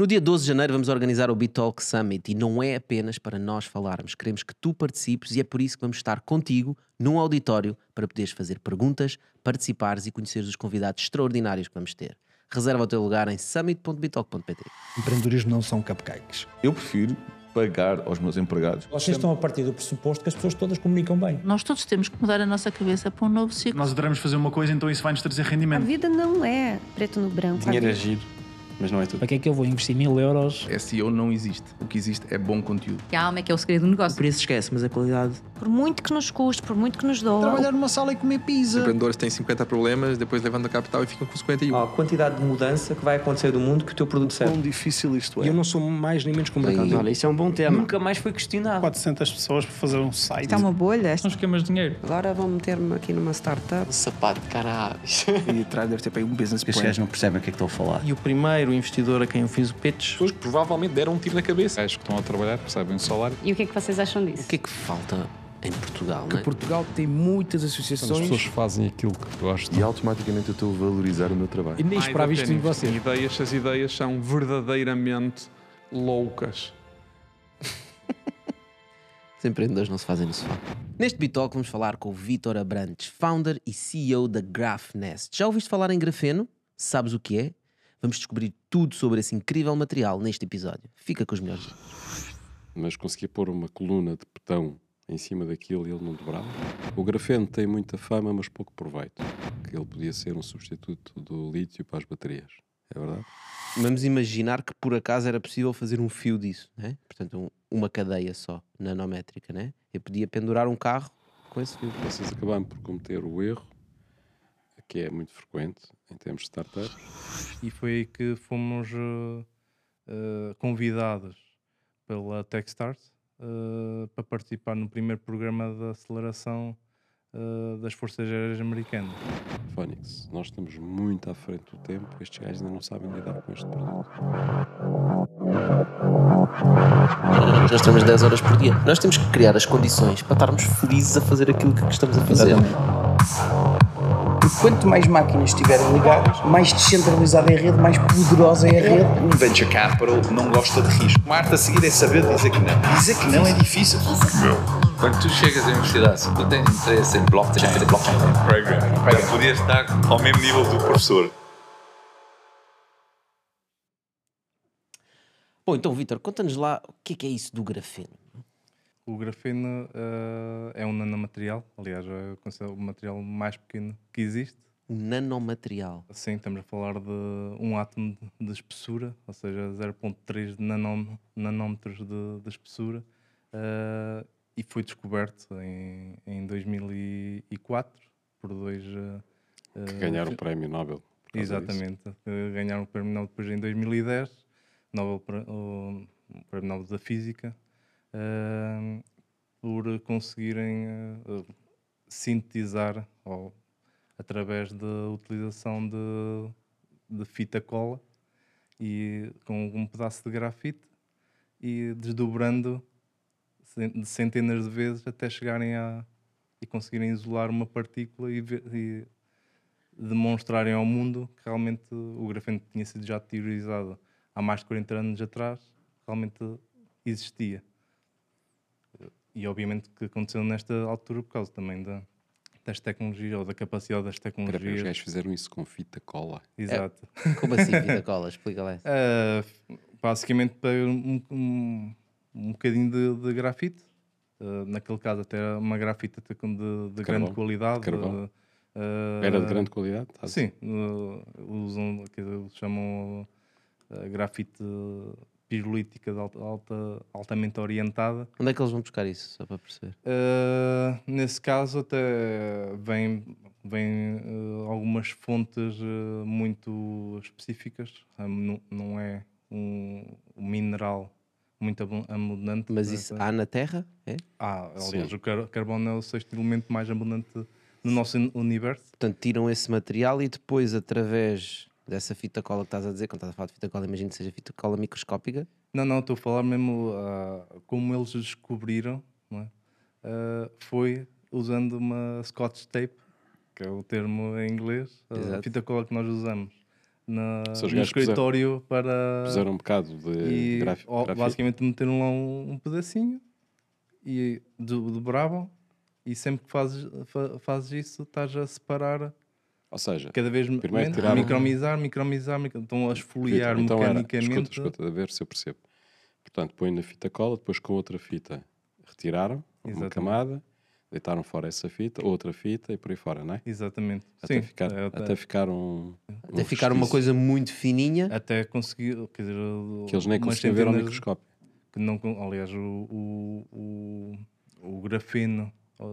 No dia 12 de janeiro vamos organizar o BitTalk Summit e não é apenas para nós falarmos, queremos que tu participes e é por isso que vamos estar contigo num auditório para poderes fazer perguntas, participares e conheceres os convidados extraordinários que vamos ter. Reserva o teu lugar em summit.bitalk.pt. Empreendedorismo não são cupcakes. Eu prefiro pagar aos meus empregados. Vocês estão a partir do pressuposto que as pessoas todas comunicam bem. Nós todos temos que mudar a nossa cabeça para um novo ciclo. Nós adoramos fazer uma coisa, então isso vai-nos trazer A rendimento. vida não é preto no branco. Dinheiro A é giro, mas não é tudo. Para que é que eu vou investir mil euros? SEO não existe. O que existe é bom conteúdo. Que a alma é que é o segredo do negócio. preço esquece, mas a qualidade. Por muito que nos custe, por muito que nos doa. Trabalhar numa sala e comer Os pizza. empreendedores têm 50 problemas, depois levantam a capital e ficam com 51. A quantidade de mudança que vai acontecer do mundo que o teu produto serve. Quão difícil isto E é. eu não sou mais nem menos que o mercado. Olha, isso é um bom tema. Nunca mais foi questionado. 400 pessoas para fazer um site. Está uma bolha. São esquemas de dinheiro. Agora vou meter-me aqui numa startup. Um sapato de caralho. E atrás deve ter para aí um business plan. gajos não percebem o que é que estou a falar. E o primeiro investidor a quem eu fiz o pitch. Pessoas que provavelmente deram um tiro na cabeça. Gajos que estão a trabalhar, recebem um salário. E o que é que vocês acham disso? O que é que falta em Portugal? não é? Portugal tem muitas associações. fazem aquilo que gostam. E automaticamente eu estou a valorizar o meu trabalho. E nem esperava isto de vocês. Ideias, as ideias são verdadeiramente loucas. Os empreendedores não se fazem no sofá. Neste BitTalk vamos falar com o Vítor Abrantes, founder e CEO da GraphNest. Já ouviste falar em grafeno? Sabes o que é? Vamos descobrir tudo sobre esse incrível material neste episódio. Fica com os melhores. mas conseguia pôr uma coluna de betão em cima daquilo e ele não dobrava. O grafeno tem muita fama, mas pouco proveito. Que ele podia ser um substituto do lítio para as baterias. É verdade? Vamos imaginar que por acaso era possível fazer um fio disso, né? portanto, um- uma cadeia só, nanométrica. Né? Eu podia pendurar um carro com esse fio. Vocês acabaram por cometer o erro, que é muito frequente em termos de startups. E foi aí que fomos eh, convidados pela Techstars eh, para participar no primeiro programa de aceleração das Forças Aéreas Americanas. Phoenix, nós estamos muito à frente do tempo. Estes gajos ainda não sabem lidar com este produto. Nós temos 10 horas por dia. Nós temos que criar as condições para estarmos felizes a fazer aquilo que estamos a fazer. Porque quanto mais máquinas estiverem ligadas, mais descentralizada é a rede, mais poderosa é a rede. Um venture capital não gosta de risco. Uma arte a seguir é saber dizer que não. Dizer que não é difícil. Quando tu chegas à universidade, se tu tens interesse em blockchain, blockchain programming, já podias estar ao mesmo nível do professor. Bom, então, Vítor, conta-nos lá o que é, que é isso do grafeno. O grafeno eh, é um nanomaterial, aliás, é considerado o material mais pequeno que existe. O nanomaterial. Sim, estamos a falar de um átomo de- espessura, ou seja, 0.3 nanó- nanómetros de, de espessura, eh, e foi descoberto em, em 2004 por dois. eh, Que ganharam o prémio Nobel. Exatamente. ganharam o prémio Nobel depois em 2010, Nobel, o prémio Nobel da Física, eh, por conseguirem eh, sintetizar ou, através da utilização de, de fita cola e com um pedaço de grafite e desdobrando cen- de centenas de vezes até chegarem a e conseguirem isolar uma partícula e, ver- e demonstrarem ao mundo que realmente o grafeno tinha sido já teorizado há mais de 40 anos atrás realmente existia. E obviamente que aconteceu nesta altura por causa também da, das tecnologias ou da capacidade das Espera, espera, Os tecnologias. gajos fizeram isso com fita cola. Exato. Como assim, fita cola? Explica lá. Ah, basicamente para um, um, um bocadinho de, de grafite. Ah, naquele caso até era uma com de, de grande qualidade. Carvão. ah, Era de grande qualidade? Tá Sim, uh, usam, quer dizer, chamam uh, grafite pirolítica de alta, alta- altamente orientada. Onde é que eles vão buscar isso, só para perceber? Uh, nesse caso até vem, vem uh, algumas fontes uh, muito específicas, Um, não, não é um, um mineral muito abu- abundante. Mas isso há na Terra? É? Ah, aliás, Sim. o car- carbono é o sexto elemento mais abundante no nosso uni- universo. Portanto, tiram esse material e depois, através dessa fita cola que estás a dizer, quando estás a falar de fita cola, imagino que seja fita cola microscópica. Não, não, estou a falar mesmo ah, como eles descobriram, não é? Ah, foi usando uma Scotch tape, que é o termo em inglês, a Exato. fita cola que nós usamos na, no gajos puseram- escritório para. puseram um bocado de e, graf- ó, grafite. Basicamente meteram lá um, um pedacinho e do- dobravam. E sempre que fazes, fa- fazes isso, estás a separar. Ou seja, cada vez primeiro menos, tiraram- micromizar, micromizar, micro- estão a esfoliar então era- mecanicamente. escuta, escuta, a ver se eu percebo. Portanto, põe na fita cola, depois com outra fita retiraram uma Exatamente. camada, deitaram fora essa fita, outra fita e por aí fora, não é? Exatamente. Até Sim, ficar, é, até ficar um. Até um ficar uma coisa muito fininha. Até conseguir, quer dizer, Que eles nem conseguiam ver ao microscópio. Que não, aliás, o, o, o, o grafeno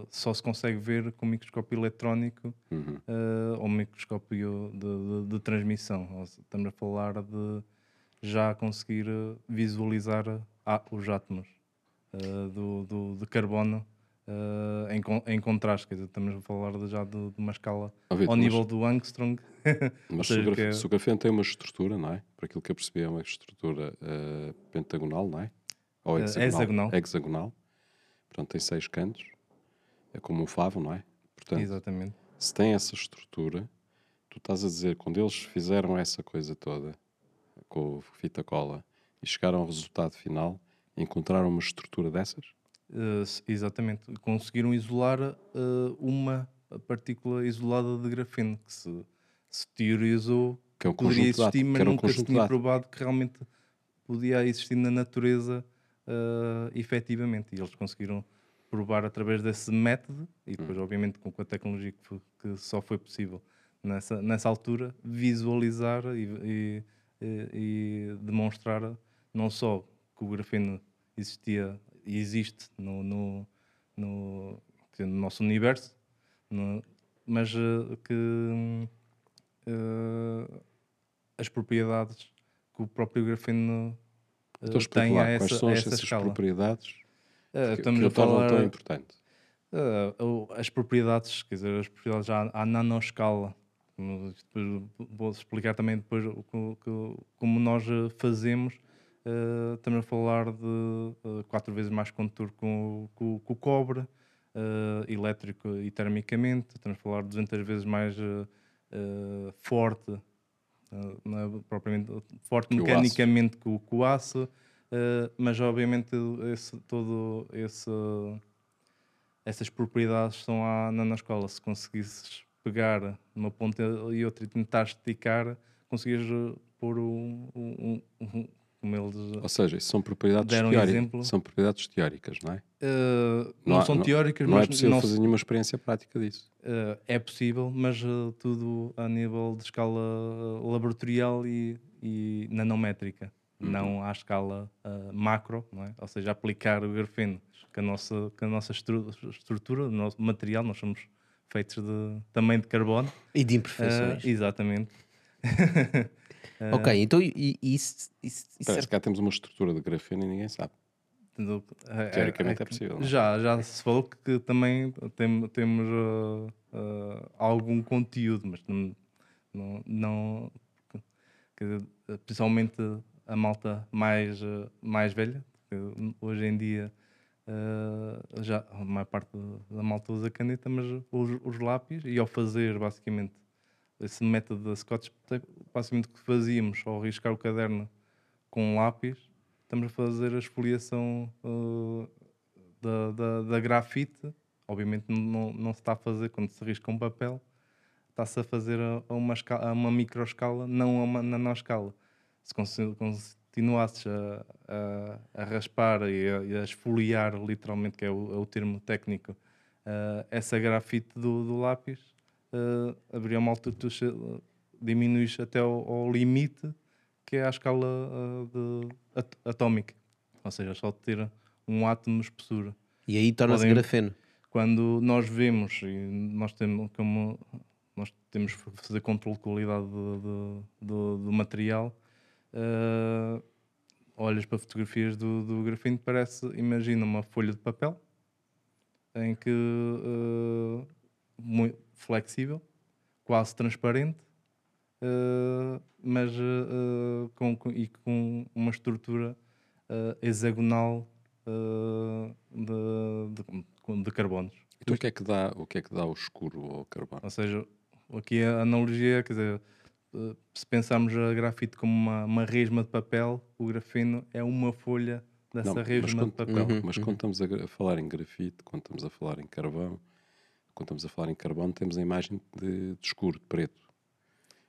só se consegue ver com microscópio eletrónico Uhum. eh, ou microscópio de, de- de transmissão. Seja, Estamos a falar de já conseguir visualizar ah, os átomos eh, do, do, de carbono eh, em, em contraste. Quer dizer, estamos a falar de, já de, de uma escala ao mas- nível do Angstrom. Ou Mas o, que é- tem uma estrutura, não é? Por aquilo que eu percebi, é uma estrutura pentagonal, não é? Ou hexagonal. hexagonal. Hexagonal. Portanto, tem seis cantos. É como um favo, não é? Portanto, Exatamente. se tem essa estrutura, tu estás a dizer, quando eles fizeram essa coisa toda, com fita cola, e chegaram ao resultado final, encontraram uma estrutura dessas? Uh, exatamente. Conseguiram isolar uh, uma partícula isolada de grafeno que se, se teorizou Que é poderia existir, mas nunca se tinha provado que realmente podia existir na natureza uh, efetivamente. E eles conseguiram provar através desse método e depois, obviamente, com a tecnologia que, que só foi possível nessa, nessa altura, visualizar e, e- e- demonstrar não só que o grafeno existia e existe no, no, no, no nosso universo, no- mas eh, que hum, eh, as propriedades que o próprio grafeno explica tem a quais essa, são a essa essas escala. propriedades Eh, que- estamos que a falar tão importante? o- as propriedades, quer dizer, as propriedades à, à nanoscala. Depois vou explicar também depois como nós eh, fazemos. Eh, estamos a falar de quatro vezes mais condutor com, o- com, com o cobre, eh, elétrico e termicamente. Estamos a falar de 200 vezes mais forte, não é propriamente forte Que mecanicamente o, que o aço, eh, mas obviamente esse, todo esse essas propriedades estão à nanoscala. Se conseguisses pegar uma ponta e outra e tentar esticar, conseguias eh, pôr um, um, um- como eles Ou seja, são propriedades deram teóricas. exemplo. São propriedades teóricas, não é? Eh, não, há- são teóricas, não mas é possível não fazer nenhuma experiência prática disso. eh, é possível, mas eh, tudo a nível de escala eh, laboratorial e, e nanométrica, Uhum. não à escala eh, macro, não é? ou seja, aplicar o grafeno que a nossa, que a nossa estru- estrutura, o nosso material, nós somos feitos de, também de carbono. E de imperfeições. Eh, exatamente. Eh, Ok, então e- e isso, isso, isso Parece que cá temos uma estrutura de grafeno e ninguém sabe. do- é- Teoricamente é que- possível, é? Já, já se falou que, que também tem- temos uh, uh, algum conteúdo, mas não, não, não- quer dizer, principalmente a malta mais, uh, mais velha, hoje em dia uh, já a maior parte da malta usa caneta, mas os, os lápis, e ao fazer basicamente esse método da Scotch, basicamente o que fazíamos ao riscar o caderno com um lápis, estamos a fazer a esfoliação uh, da, da, da grafite. Obviamente não, não se está a fazer quando se risca um papel, está-se a fazer a, a uma, escala, a uma microescala, não a uma nanoscala. Se con- continuasses a, a, a raspar e a, e a esfoliar, literalmente, que é o, é o termo técnico, uh, essa grafite do, do lápis, uh, haveria uma altura tu diminuis até ao, ao limite que é a escala uh, at- atómica, ou seja, só ter um átomo de espessura. E aí torna-se grafeno. Quando nós vemos, e nós temos como nós temos que fazer controle de qualidade do, do, do- do material, uh, olhas para fotografias do, do grafeno, parece, imagina uma folha de papel em que uh, muito flexível, quase transparente, uh, mas uh, com, com- e com uma estrutura hexagonal de, de, de carbonos. Então o que, é que dá, o que é que dá o escuro ao carbono? Ou seja, aqui a analogia, quer dizer, se pensarmos a grafite como uma, uma resma de papel, o grafeno é uma folha dessa Não, resma de papel. não, mas quando estamos a, a falar em grafite, quando estamos a falar em carvão, quando estamos a falar em carbono, temos a imagem de, de escuro, de preto.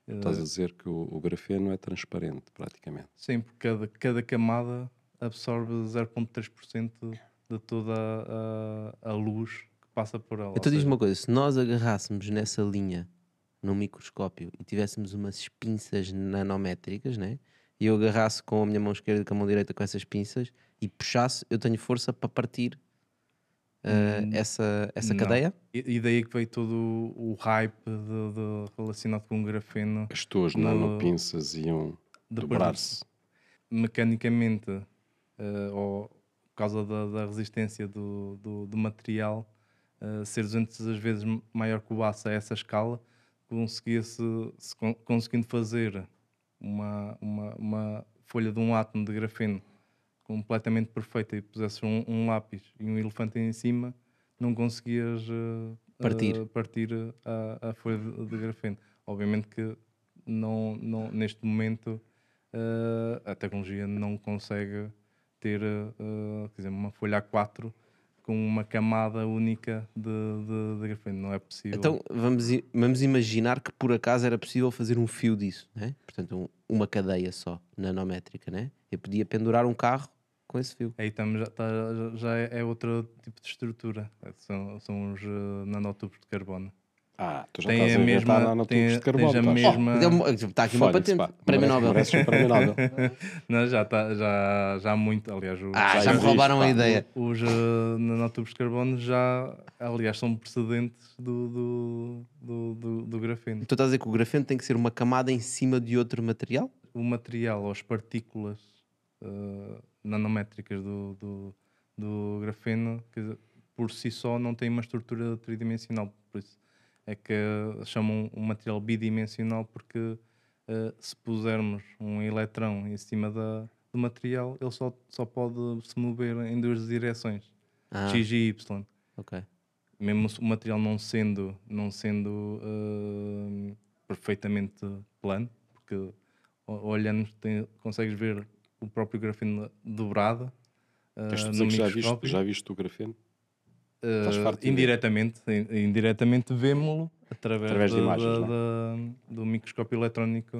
Estás a Eh, dizer que o, o grafeno é transparente, praticamente. Sim, porque cada, cada camada absorve 0,3% de toda a, a luz que passa por ela. Então diz-me uma coisa: se nós agarrássemos nessa linha num microscópio e tivéssemos umas pinças nanométricas, né? E eu agarrasse com a minha mão esquerda e com a mão direita com essas pinças e puxasse, eu tenho força para partir uh, Hum, essa, essa não. cadeia? E, e daí que veio todo o, hype de, de- relacionado com o grafeno. As tuas no- nanopinças iam dobrar-se. Mecanicamente, eh, ou por causa da, da resistência do, do, do material, eh, ser 200 vezes maior que o aço a essa escala, conseguia-se, se con- conseguindo fazer uma, uma, uma folha de um átomo de grafeno completamente perfeita e pusesse um, um lápis e um elefante em cima, não conseguias eh, Partir. eh, partir a, a folha de, de grafeno. Obviamente que não, não, neste momento eh, a tecnologia não consegue ter quer dizer, uma folha A4 com uma camada única de, de, de grafeno. Não é possível. Então vamos, vamos imaginar que por acaso era possível fazer um fio disso, né? portanto, um- uma cadeia só, nanométrica. Né? Eu podia pendurar um carro com esse fio. Aí estamos, já, tá- já é, é outro tipo de estrutura. São, são os uh, nanotubos de carbono. Ah, tu já Tem estás a nanotubos tem- de carbono, tens a estás? mesma... Oh, deu-me- está aqui uma patente, pá. prémio Merece- Nobel. mereces um prémio Nobel. Não, já, tá, já, já há muito, aliás. o- Ah, Já já me existe, roubaram a pá. ideia. Os uh, nanotubos de carbono já, aliás, são precedentes do, do, do, do, do grafeno. Tu estás a dizer que o grafeno tem que ser uma camada em cima de outro material? O material ou as partículas uh, nanométricas do, do, do grafeno, quer dizer, por si só, não tem uma estrutura tridimensional. Por isso é que chamam um material bidimensional, porque uh, se pusermos um eletrão em cima da, do material, ele só, só pode se mover em duas direções, Ah. x e y. Ok. Mesmo o material não sendo, não sendo uh, perfeitamente plano, porque olhando tem, consegues ver o próprio grafeno dobrado. uh, Queres no dizer que já viste, já viste o grafeno? Uh, farto de indiretamente, in- indiretamente vemos-lo através, Através de da- imagens, da- é? da- do microscópio eletrónico,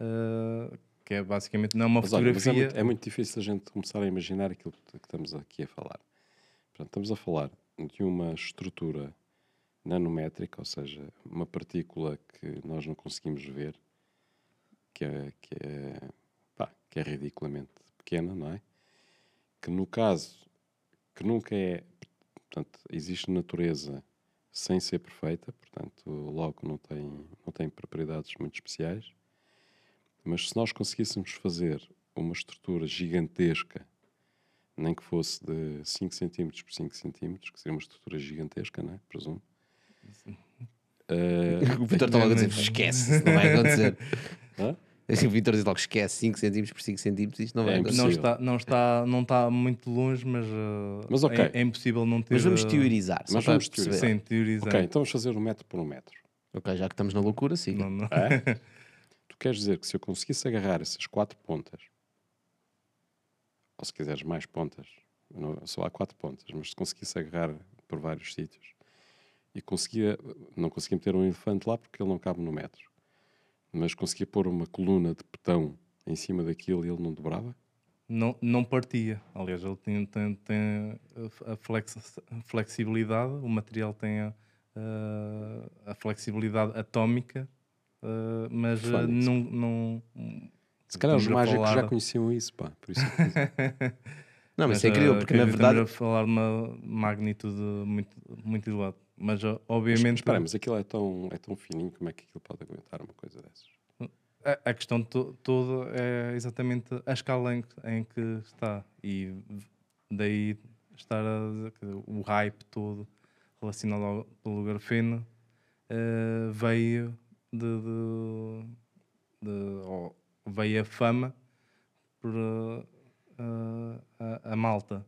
uh, que é basicamente não é uma Mas, olha, é, fotografia. muito, é muito difícil a gente começar a imaginar aquilo que que estamos aqui a falar. Portanto, estamos a falar de uma estrutura nanométrica, ou seja, uma partícula que nós não conseguimos ver, que é, que é, pá, que é ridiculamente pequena, não é? Que no caso, que nunca é, portanto, existe natureza sem ser perfeita, portanto, logo não tem, não tem propriedades muito especiais. Mas se nós conseguíssemos fazer uma estrutura gigantesca, nem que fosse de 5 cm por 5 cm, que seria uma estrutura gigantesca, não é? Presumo. Eh, O Vitor está logo a dizer: esquece, não vai acontecer. Hã? O Vitor diz logo: esquece, 5 cm por 5 cm, isto não vai É acontecer. não está, não, está, não está muito longe, mas, uh, Mas ok. é, é impossível não ter. Mas vamos uh, teorizar, Mas vamos teorizar. Sim, teorizar. Ok, então vamos fazer um metro por um metro. Ok, já que estamos na loucura, siga. Não, não. É? tu queres dizer que se eu conseguisse agarrar essas quatro pontas, ou se quiseres mais pontas, não, só há quatro pontas, mas se conseguisse agarrar por vários sítios e conseguia, não conseguia meter um elefante lá porque ele não cabe no metro, mas conseguia pôr uma coluna de betão em cima daquilo e ele não dobrava? não, não partia. Aliás, ele tem, tem, tem a flex- flexibilidade, o material tem a, a flexibilidade atómica, uh, mas Fónix. não, não. Se calhar os mágicos já falar- conheciam isso, pá. Por isso é Não, mas isso é incrível, porque na verdade. A falar de uma magnitude muito, muito elevada. Mas, uh, Mas, obviamente. espera, mas aquilo é tão, é tão fininho, como é que aquilo pode aguentar uma coisa dessas? A, a questão to- toda é exatamente a escala em, que- em que está e daí estar a o hype todo relacionado ao, pelo grafeno eh, veio de, de- de- ou veio a fama por eh, a, a malta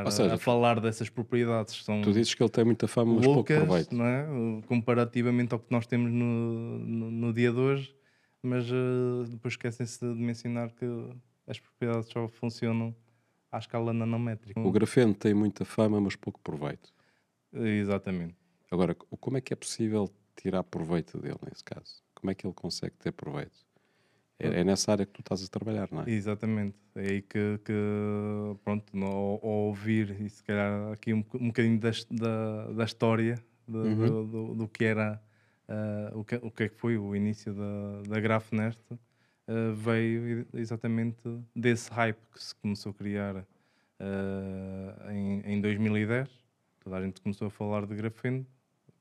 estar seja, a, falar dessas propriedades são Tu dizes que ele tem muita fama, mas pouco loucas, proveito. não é? Comparativamente ao que nós temos no, no, no dia de hoje, mas uh, depois esquecem-se de mencionar que as propriedades só funcionam à escala nanométrica. O grafeno tem muita fama, mas pouco proveito. Exatamente. Agora, como é que é possível tirar proveito dele nesse caso? Como é que ele consegue ter proveito? É, é nessa área que tu estás a trabalhar, não é? Exatamente. É aí que, que pronto, no, ao, ouvir e se calhar aqui um, um bocadinho da, da, da história de, Uhum. do, do, do que era uh, o, que, o que é que foi o início da, da Grafnest, uh, veio exatamente desse hype que se começou a criar uh, em, em 2010. Toda a gente começou a falar de grafeno,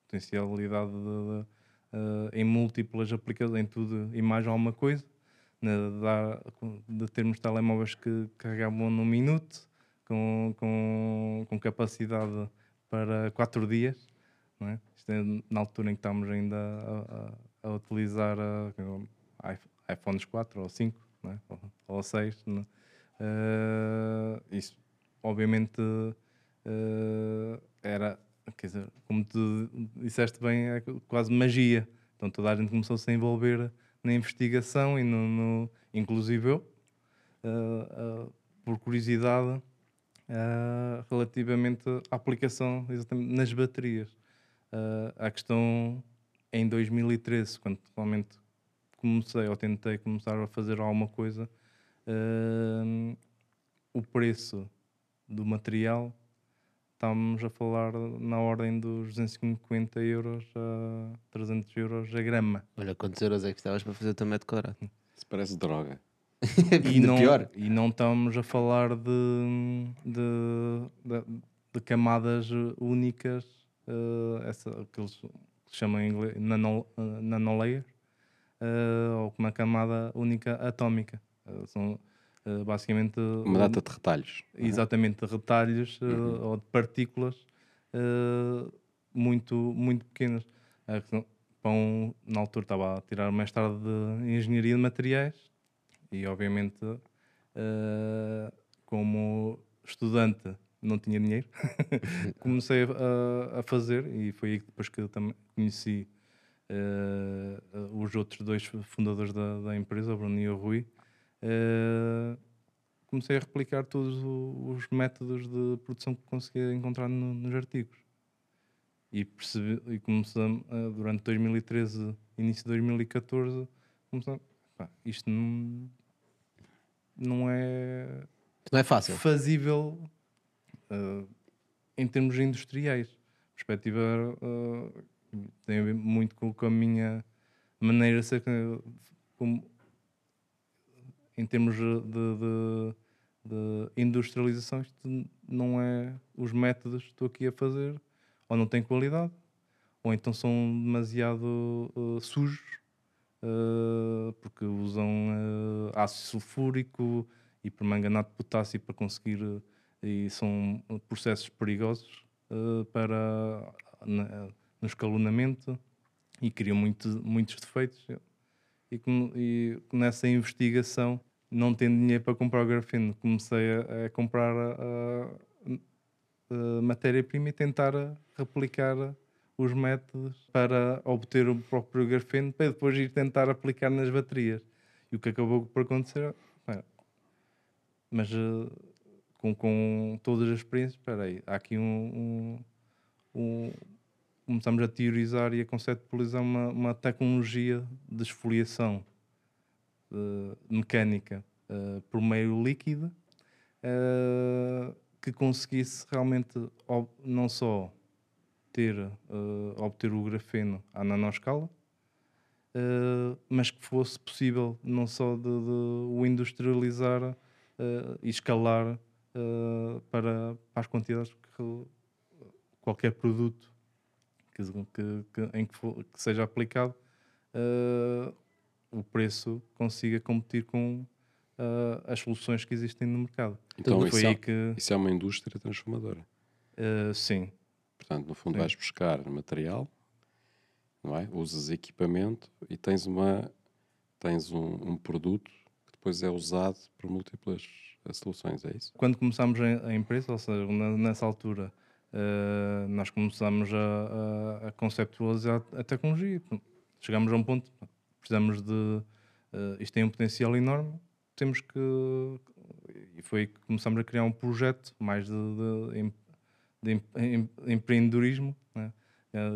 potencialidade de, de, em múltiplas aplicações, em tudo e mais alguma coisa. De, termos telemóveis que carregavam num minuto, com, com, com capacidade para 4 dias. Não é? Isto é na altura em que estamos ainda a, a, a utilizar a, iPhones 4 ou 5 não é? ou, ou 6. Não é? Uh, isso, obviamente, uh, era, quer dizer, como tu disseste bem, é quase magia. Então toda a gente começou-se a envolver na investigação e no, no inclusive eu, uh, por curiosidade, relativamente à aplicação exatamente nas baterias. Uh, a questão em 2013, quando realmente comecei ou tentei começar a fazer alguma coisa, uh, o preço do material estamos a falar na ordem dos 250 euros a 300 euros a grama. Olha quantos euros é que estavas para fazer o teu metro quadrado. Isso parece droga. e, não, pior. e não estamos a falar de, de, de, de camadas únicas uh, essa, que eles chamam em inglês nano, uh, nanolayer, uh, ou uma camada única atómica. são basicamente uma data de retalhos. Exatamente, de retalhos uhum. ou de partículas muito, muito pequenas. Um, na altura estava a tirar o mestrado de Engenharia de Materiais e, obviamente, como estudante não tinha dinheiro, comecei a, a, fazer e foi aí que depois que eu também conheci uh, os outros dois fundadores da, da, empresa, o Bruno e o Rui. Uh, comecei a replicar todos os métodos de produção que conseguia encontrar no, nos artigos. E, percebi, e começamos, uh, durante 2013, início de 2014, começamos, pá, isto não, não é... Não é fácil. Fazível Uh, em termos industriais. A perspectiva uh, tem a ver muito com, com, a minha maneira de ser. Como, em termos de, de, de, industrialização, isto não é os métodos que estou aqui a fazer, ou não têm qualidade, ou então são demasiado uh, sujos, porque usam ácido sulfúrico e permanganato de potássio para conseguir e são processos perigosos uh, para no escalonamento e criam muito, muitos defeitos. E, e nessa investigação, não tendo dinheiro para comprar o grafeno, comecei a, a comprar a, a matéria-prima e tentar replicar os métodos para obter o próprio grafeno para depois ir tentar aplicar nas baterias. E o que acabou por acontecer, mas uh, com, com todas as experiências, espera aí, há aqui um, um, um, Começamos a teorizar e a conceptualizar uma, uma tecnologia de esfoliação uh, mecânica uh, por meio líquido uh, que conseguisse realmente não só ter, obter o grafeno à nanoscala, mas que fosse possível não só de, de o industrializar e escalar para, para, as quantidades que qualquer produto que, que, em que, for, que, seja aplicado, uh, o preço consiga competir com uh, as soluções que existem no mercado. Então, isso é, que... isso é uma indústria transformadora. sim. Portanto, no fundo, sim. vais buscar material, não é? usas equipamento e tens, uma, tens um, um produto que depois é usado por múltiplas soluções, é isso? Quando começámos a, empresa, ou seja, nessa altura, uh, nós começámos a, a, a, conceptualizar a tecnologia. Chegámos a um ponto, precisamos de, uh, isto tem um potencial enorme, temos que. E foi que começamos a criar um projeto mais de, de, de, de empreendedorismo. Né?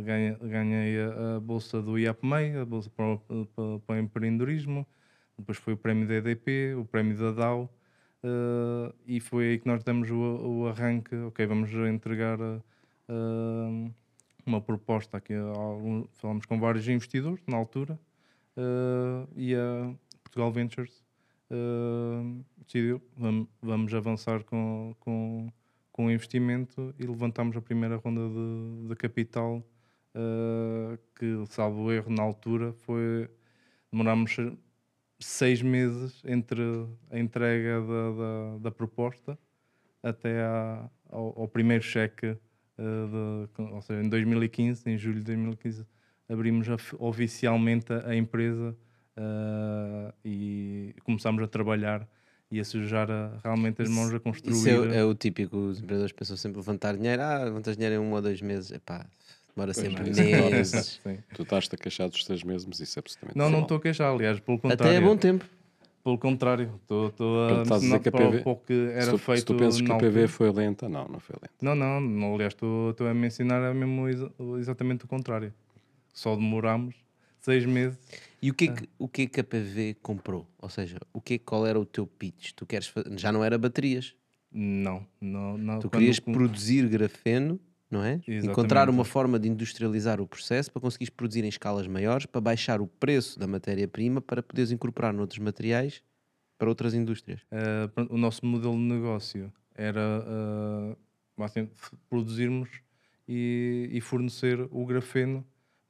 Ganhei, ganhei a, a, bolsa do IAPMEI, a bolsa para, para, para, o empreendedorismo, depois foi o prémio da EDP, o prémio da DAO, uh, e foi aí que nós demos o, o arranque. Ok, vamos entregar. Uh, uma proposta aqui, falamos com vários investidores na altura uh, e a Portugal Ventures decidiu vamos, vamos avançar com, com, com o investimento e levantamos a primeira ronda de, de capital que, salvo erro, na altura foi demorámos seis meses entre a entrega da, da, da proposta até à, ao, ao primeiro cheque uh, de, ou seja, em 2015, em julho de 2015, abrimos oficialmente a, a empresa uh, e começámos a trabalhar e a sujar a, realmente as mãos a construir. Isso é, é, o típico, os empreendedores pensam sempre levantar dinheiro, ah, levantas dinheiro em um ou dois meses, epá, demora pois sempre é. meses. tu estás-te a queixar dos três meses, isso é absolutamente Não, não estou a queixar, aliás, pelo contrário. Até é bom tempo. Pelo contrário, estou a dizer que a PV, que era se tu, feito. Se tu pensas que a PV foi lenta, não, não foi lenta. Não, não, não aliás, estou a mencionar é mesmo exatamente o contrário. Só demorámos seis meses. E o que, é que, o que é que a PV comprou? Ou seja, o que é, qual era o teu pitch? Tu queres Já não era baterias? Não, não, não. Tu querias produzir grafeno não é? Exatamente. Encontrar uma forma de industrializar o processo para conseguires produzir em escalas maiores, para baixar o preço da matéria-prima, para poderes incorporar noutros materiais para outras indústrias. Uh, o nosso modelo de negócio era uh, assim, produzirmos e, e, fornecer o grafeno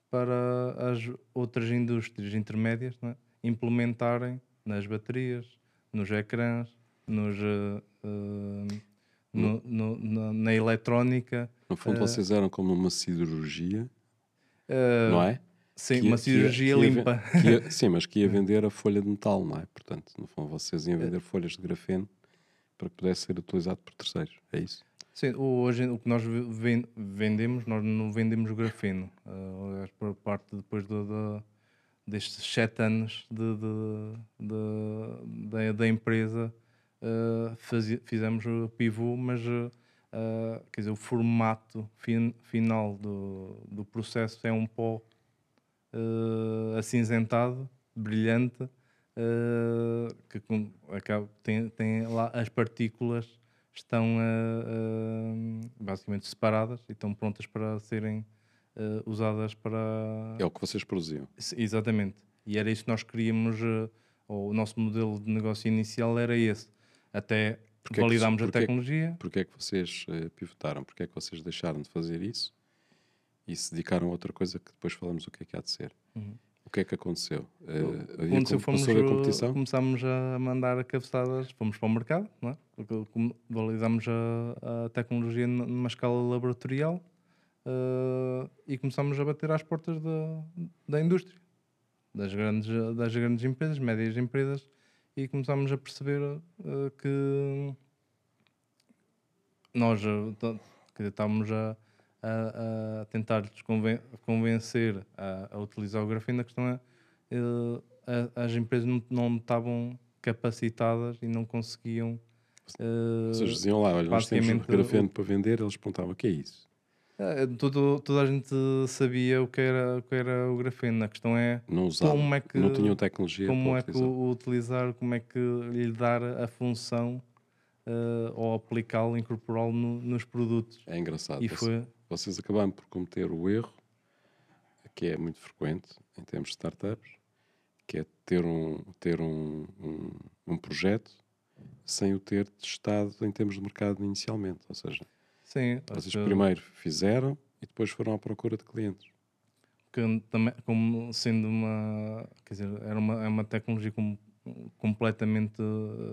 para as outras indústrias intermédias é? implementarem nas baterias, nos ecrãs, nos, uh, no, no, na, na, eletrónica. No fundo, uh, vocês eram como uma cirurgia, uh, não é? Sim, uma cirurgia que ia, limpa. Que ia, sim, mas que ia vender a folha de metal, não é? Portanto, no fundo, vocês iam vender folhas de grafeno para que pudesse ser utilizado por terceiros, é isso? Sim, hoje o que nós vendemos, nós não vendemos grafeno. Uh, por parte depois do, do, destes sete anos de, de, de, da empresa, uh, fizemos o pivô, mas uh, quer dizer, o formato fin, final do, do processo é um pó uh, acinzentado, brilhante, uh, que com, acaba, tem, tem lá as partículas estão uh, basicamente separadas e estão prontas para serem usadas para. É o que vocês produziam. Exatamente. E era isso que nós queríamos, ou o nosso modelo de negócio inicial era esse até porque validámos é que, a tecnologia. Porque é que vocês uh, pivotaram? Porque é que vocês deixaram de fazer isso e se dedicaram a outra coisa que depois falamos o que é que há de ser? Uhum. O que é que aconteceu? Uh, aconteceu, fomos, a competição? começámos a mandar cabeçadas, fomos para o mercado, não é? validámos a, a tecnologia numa escala laboratorial uh, e começámos a bater às portas da, da indústria, das grandes, das grandes empresas, médias empresas, e começámos a perceber uh, que nós uh, estávamos a, a, a tentar-lhes conven convencer a, a, utilizar o grafeno. A questão é uh, as empresas não, não estavam capacitadas e não conseguiam. Uh, Vocês diziam lá, olha, nós temos grafeno para vender, eles perguntavam o que é isso? É, todo, toda a gente sabia o que era o, que era o grafeno. A questão é não usavam, como é que não tinham tecnologia como é que o utilizar, como é que lhe dar a função uh, ou aplicá-lo, incorporá-lo no, nos produtos. É engraçado. E foi... Vocês acabaram por cometer o erro que é muito frequente em termos de startups, que é ter um ter um, um, um projeto sem o ter testado em termos de mercado inicialmente, ou seja Sim. Vocês primeiro fizeram e depois foram à procura de clientes. Que também, como sendo uma. Quer dizer, era uma, é uma tecnologia como, completamente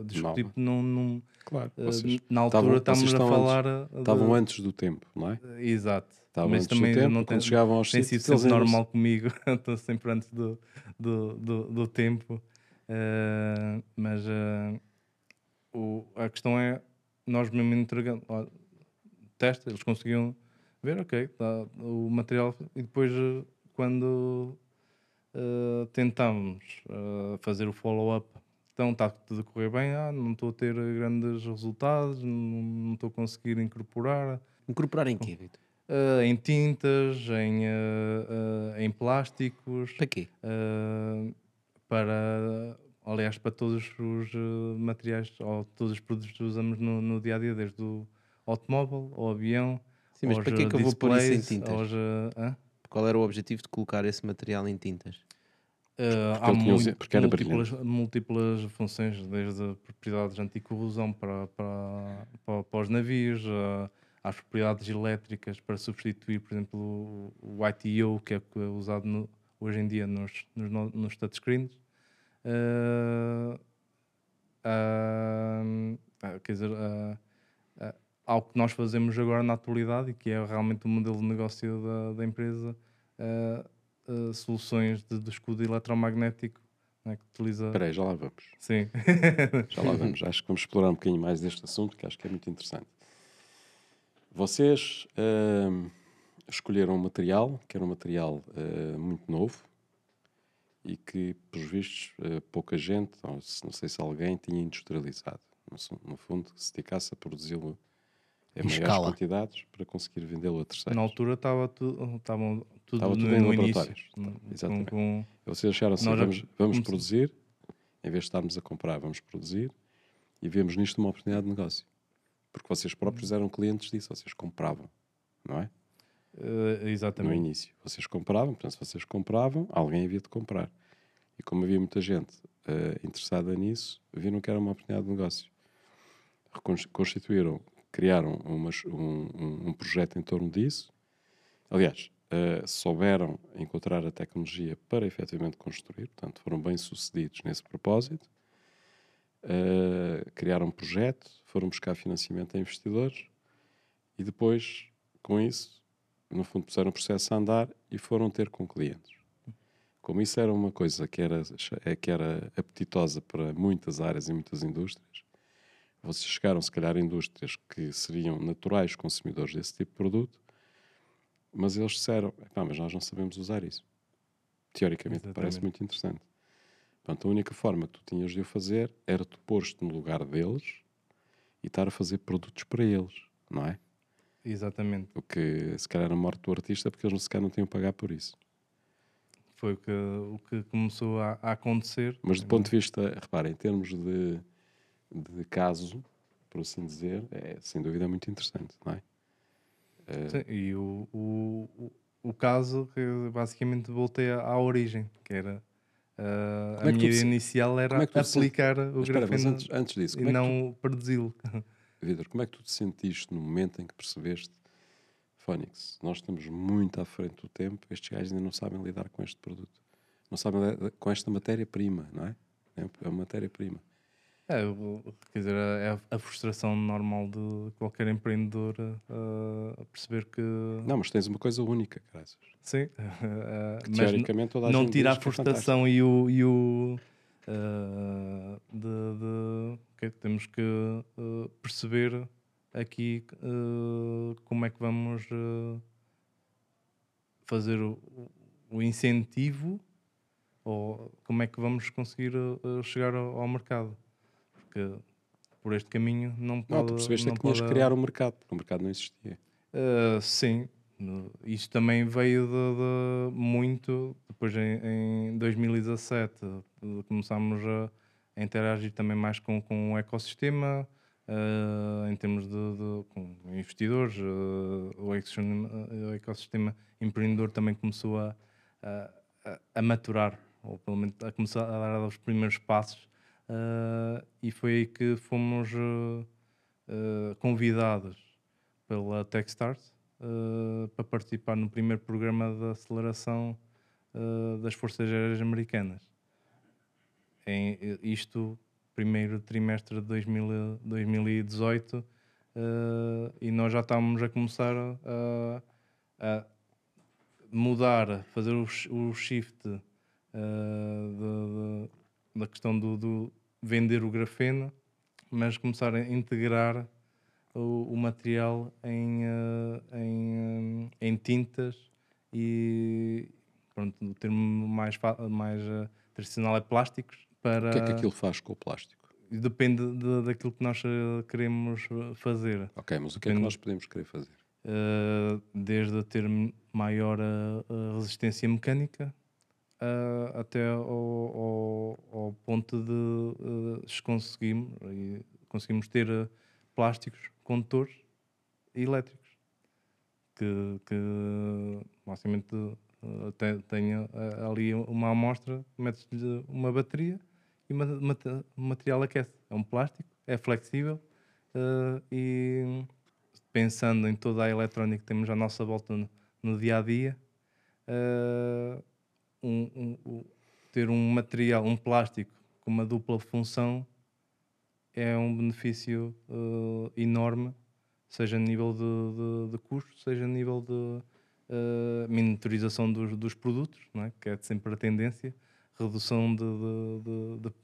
discutível. Não, não, claro. Eh, vocês na altura estávamos a falar. Estavam de... antes do tempo, não é? Exato. Estavam Mas também tempo, não tem, chegavam aos tem sido sempre normal comigo. Estou sempre antes do, do, do, do tempo. Uh, mas uh, o, a questão é nós mesmo entregando testa, eles conseguiam ver, ok, tá, o material, e depois eh, quando uh, tentamos uh, fazer o follow-up. Então está tudo a correr bem, ah, não estou a ter grandes resultados, não, estou a conseguir incorporar. Incorporar em quê, Vitor? Uh, em tintas, em, em plásticos. Para quê? para, aliás, para todos os materiais ou todos os produtos que usamos no, no dia a dia, desde o automóvel, ao avião. Sim, mas para que é que eu vou pôr isso em tintas? Aos, Qual era o objetivo de colocar esse material em tintas? Uh, há múltiplas, múltiplas funções, desde propriedades anticorrosão para, para, para, para os navios, uh, às propriedades elétricas para substituir, por exemplo, o, o ITO, que é usado no, hoje em dia nos, nos, nos touchscreens. Uh, quer dizer, algo que nós fazemos agora na atualidade e que é realmente o modelo de negócio da, da empresa uh, soluções de, de, escudo eletromagnético né, que utiliza. Espera aí, já lá vamos. Sim. já lá vamos. Acho que vamos explorar um bocadinho mais deste assunto, que acho que é muito interessante. Vocês uh, escolheram um material, que era um material uh, muito novo e que, pelos vistos, uh, pouca gente, ou se, não sei se alguém, tinha industrializado. No, no fundo, se dedicasse a produzi-lo em maiores escala. quantidades para conseguir vendê-lo a terceiros. Na altura estava tudo, estavam tudo, Estava tudo no, em no laboratórios. início. Exatamente. Com, com... Vocês acharam assim, vamos, vamos produzir, em vez de estarmos a comprar, vamos produzir e vemos nisto uma oportunidade de negócio. Porque vocês próprios eram clientes disso, vocês compravam, não é? Uh, exatamente. No início. Vocês compravam, portanto, se vocês compravam, alguém havia de comprar. E como havia muita gente uh, interessada nisso, viram que era uma oportunidade de negócio. Constituíram, criaram umas, um, um, projeto em torno disso. Aliás, uh, souberam encontrar a tecnologia para efetivamente construir, portanto, foram bem sucedidos nesse propósito. Uh, criaram um projeto, foram buscar financiamento a investidores e depois, com isso, no fundo, puseram o processo a andar e foram ter com clientes. Como isso era uma coisa que era, é, que era apetitosa para muitas áreas e muitas indústrias, vocês chegaram, se calhar, a indústrias que seriam naturais consumidores desse tipo de produto mas eles disseram, mas nós não sabemos usar isso. Teoricamente Exatamente. parece muito interessante. Portanto, a única forma que tu tinhas de o fazer era tu pôr-te no lugar deles e estar a fazer produtos para eles, não é? Exatamente. O que se calhar a morte do artista porque eles sequer não tinham pagar por isso. Foi o que, o que começou a, a acontecer. Mas do ponto de vista, repara, em termos de, de caso, por assim dizer, é sem dúvida muito interessante, não é? Sim, e o, o, o caso que basicamente voltei à, origem, que era uh, a é minha ideia inicial era é aplicar o mas, grafeno antes, antes disso, e é não tu... produzi-lo. Vitor, como é que tu te sentiste no momento em que percebeste Phoenix, nós estamos muito à frente do tempo, estes gajos ainda não sabem lidar com este produto, não sabem lidar com esta matéria-prima, não é? É uma matéria-prima. É, quer dizer, é a frustração normal de qualquer empreendedor uh, a perceber que. Não, mas tens uma coisa única, graças. Sim, uh, teoricamente toda a não tira a é frustração e o. E o uh, de, de okay, temos que perceber aqui como é que vamos fazer o, o, incentivo ou como é que vamos conseguir chegar ao, ao mercado porque por este caminho não pode. Não, tu percebeste não é que tinhas que criar um mercado, porque o mercado não existia. Uh, sim, isto também veio de, de muito. Depois em, em 2017 começámos a, a, interagir também mais com, com o ecossistema. Uh, em termos de, de com investidores, uh, o, ecossistema, o, ecossistema, empreendedor também começou a, a, a, maturar, ou pelo menos a começar a dar os primeiros passos Uh, e foi aí que fomos uh, uh, convidados pela Techstars para participar no primeiro programa de aceleração das Forças Aéreas Americanas. Em, isto, primeiro trimestre de 2000, 2018, e nós já estávamos a começar a, a mudar, fazer o, o shift de, de da questão do, do, vender o grafeno, mas começar a integrar o, o material em, uh, em, um, em tintas e pronto, o termo mais, mais uh, tradicional é plásticos. Para... O que é que aquilo faz com o plástico? Depende de, daquilo que nós queremos fazer. Ok, mas o que Depende, é que nós podemos querer fazer? Uh, desde ter maior uh, resistência mecânica uh, até ao, ao, ao, ponto de se conseguimos, conseguimos ter plásticos condutores elétricos que, que basicamente tenha ali uma amostra, metes uma bateria e o material aquece. É um plástico, é flexível e pensando em toda a eletrónica que temos à nossa volta no, no dia a dia, uh, um, um, ter um material, um plástico com uma dupla função é um benefício uh, enorme, seja a nível de, de, de, custo, seja a nível de uh, miniaturização dos, dos produtos, é? que é sempre a tendência, redução de,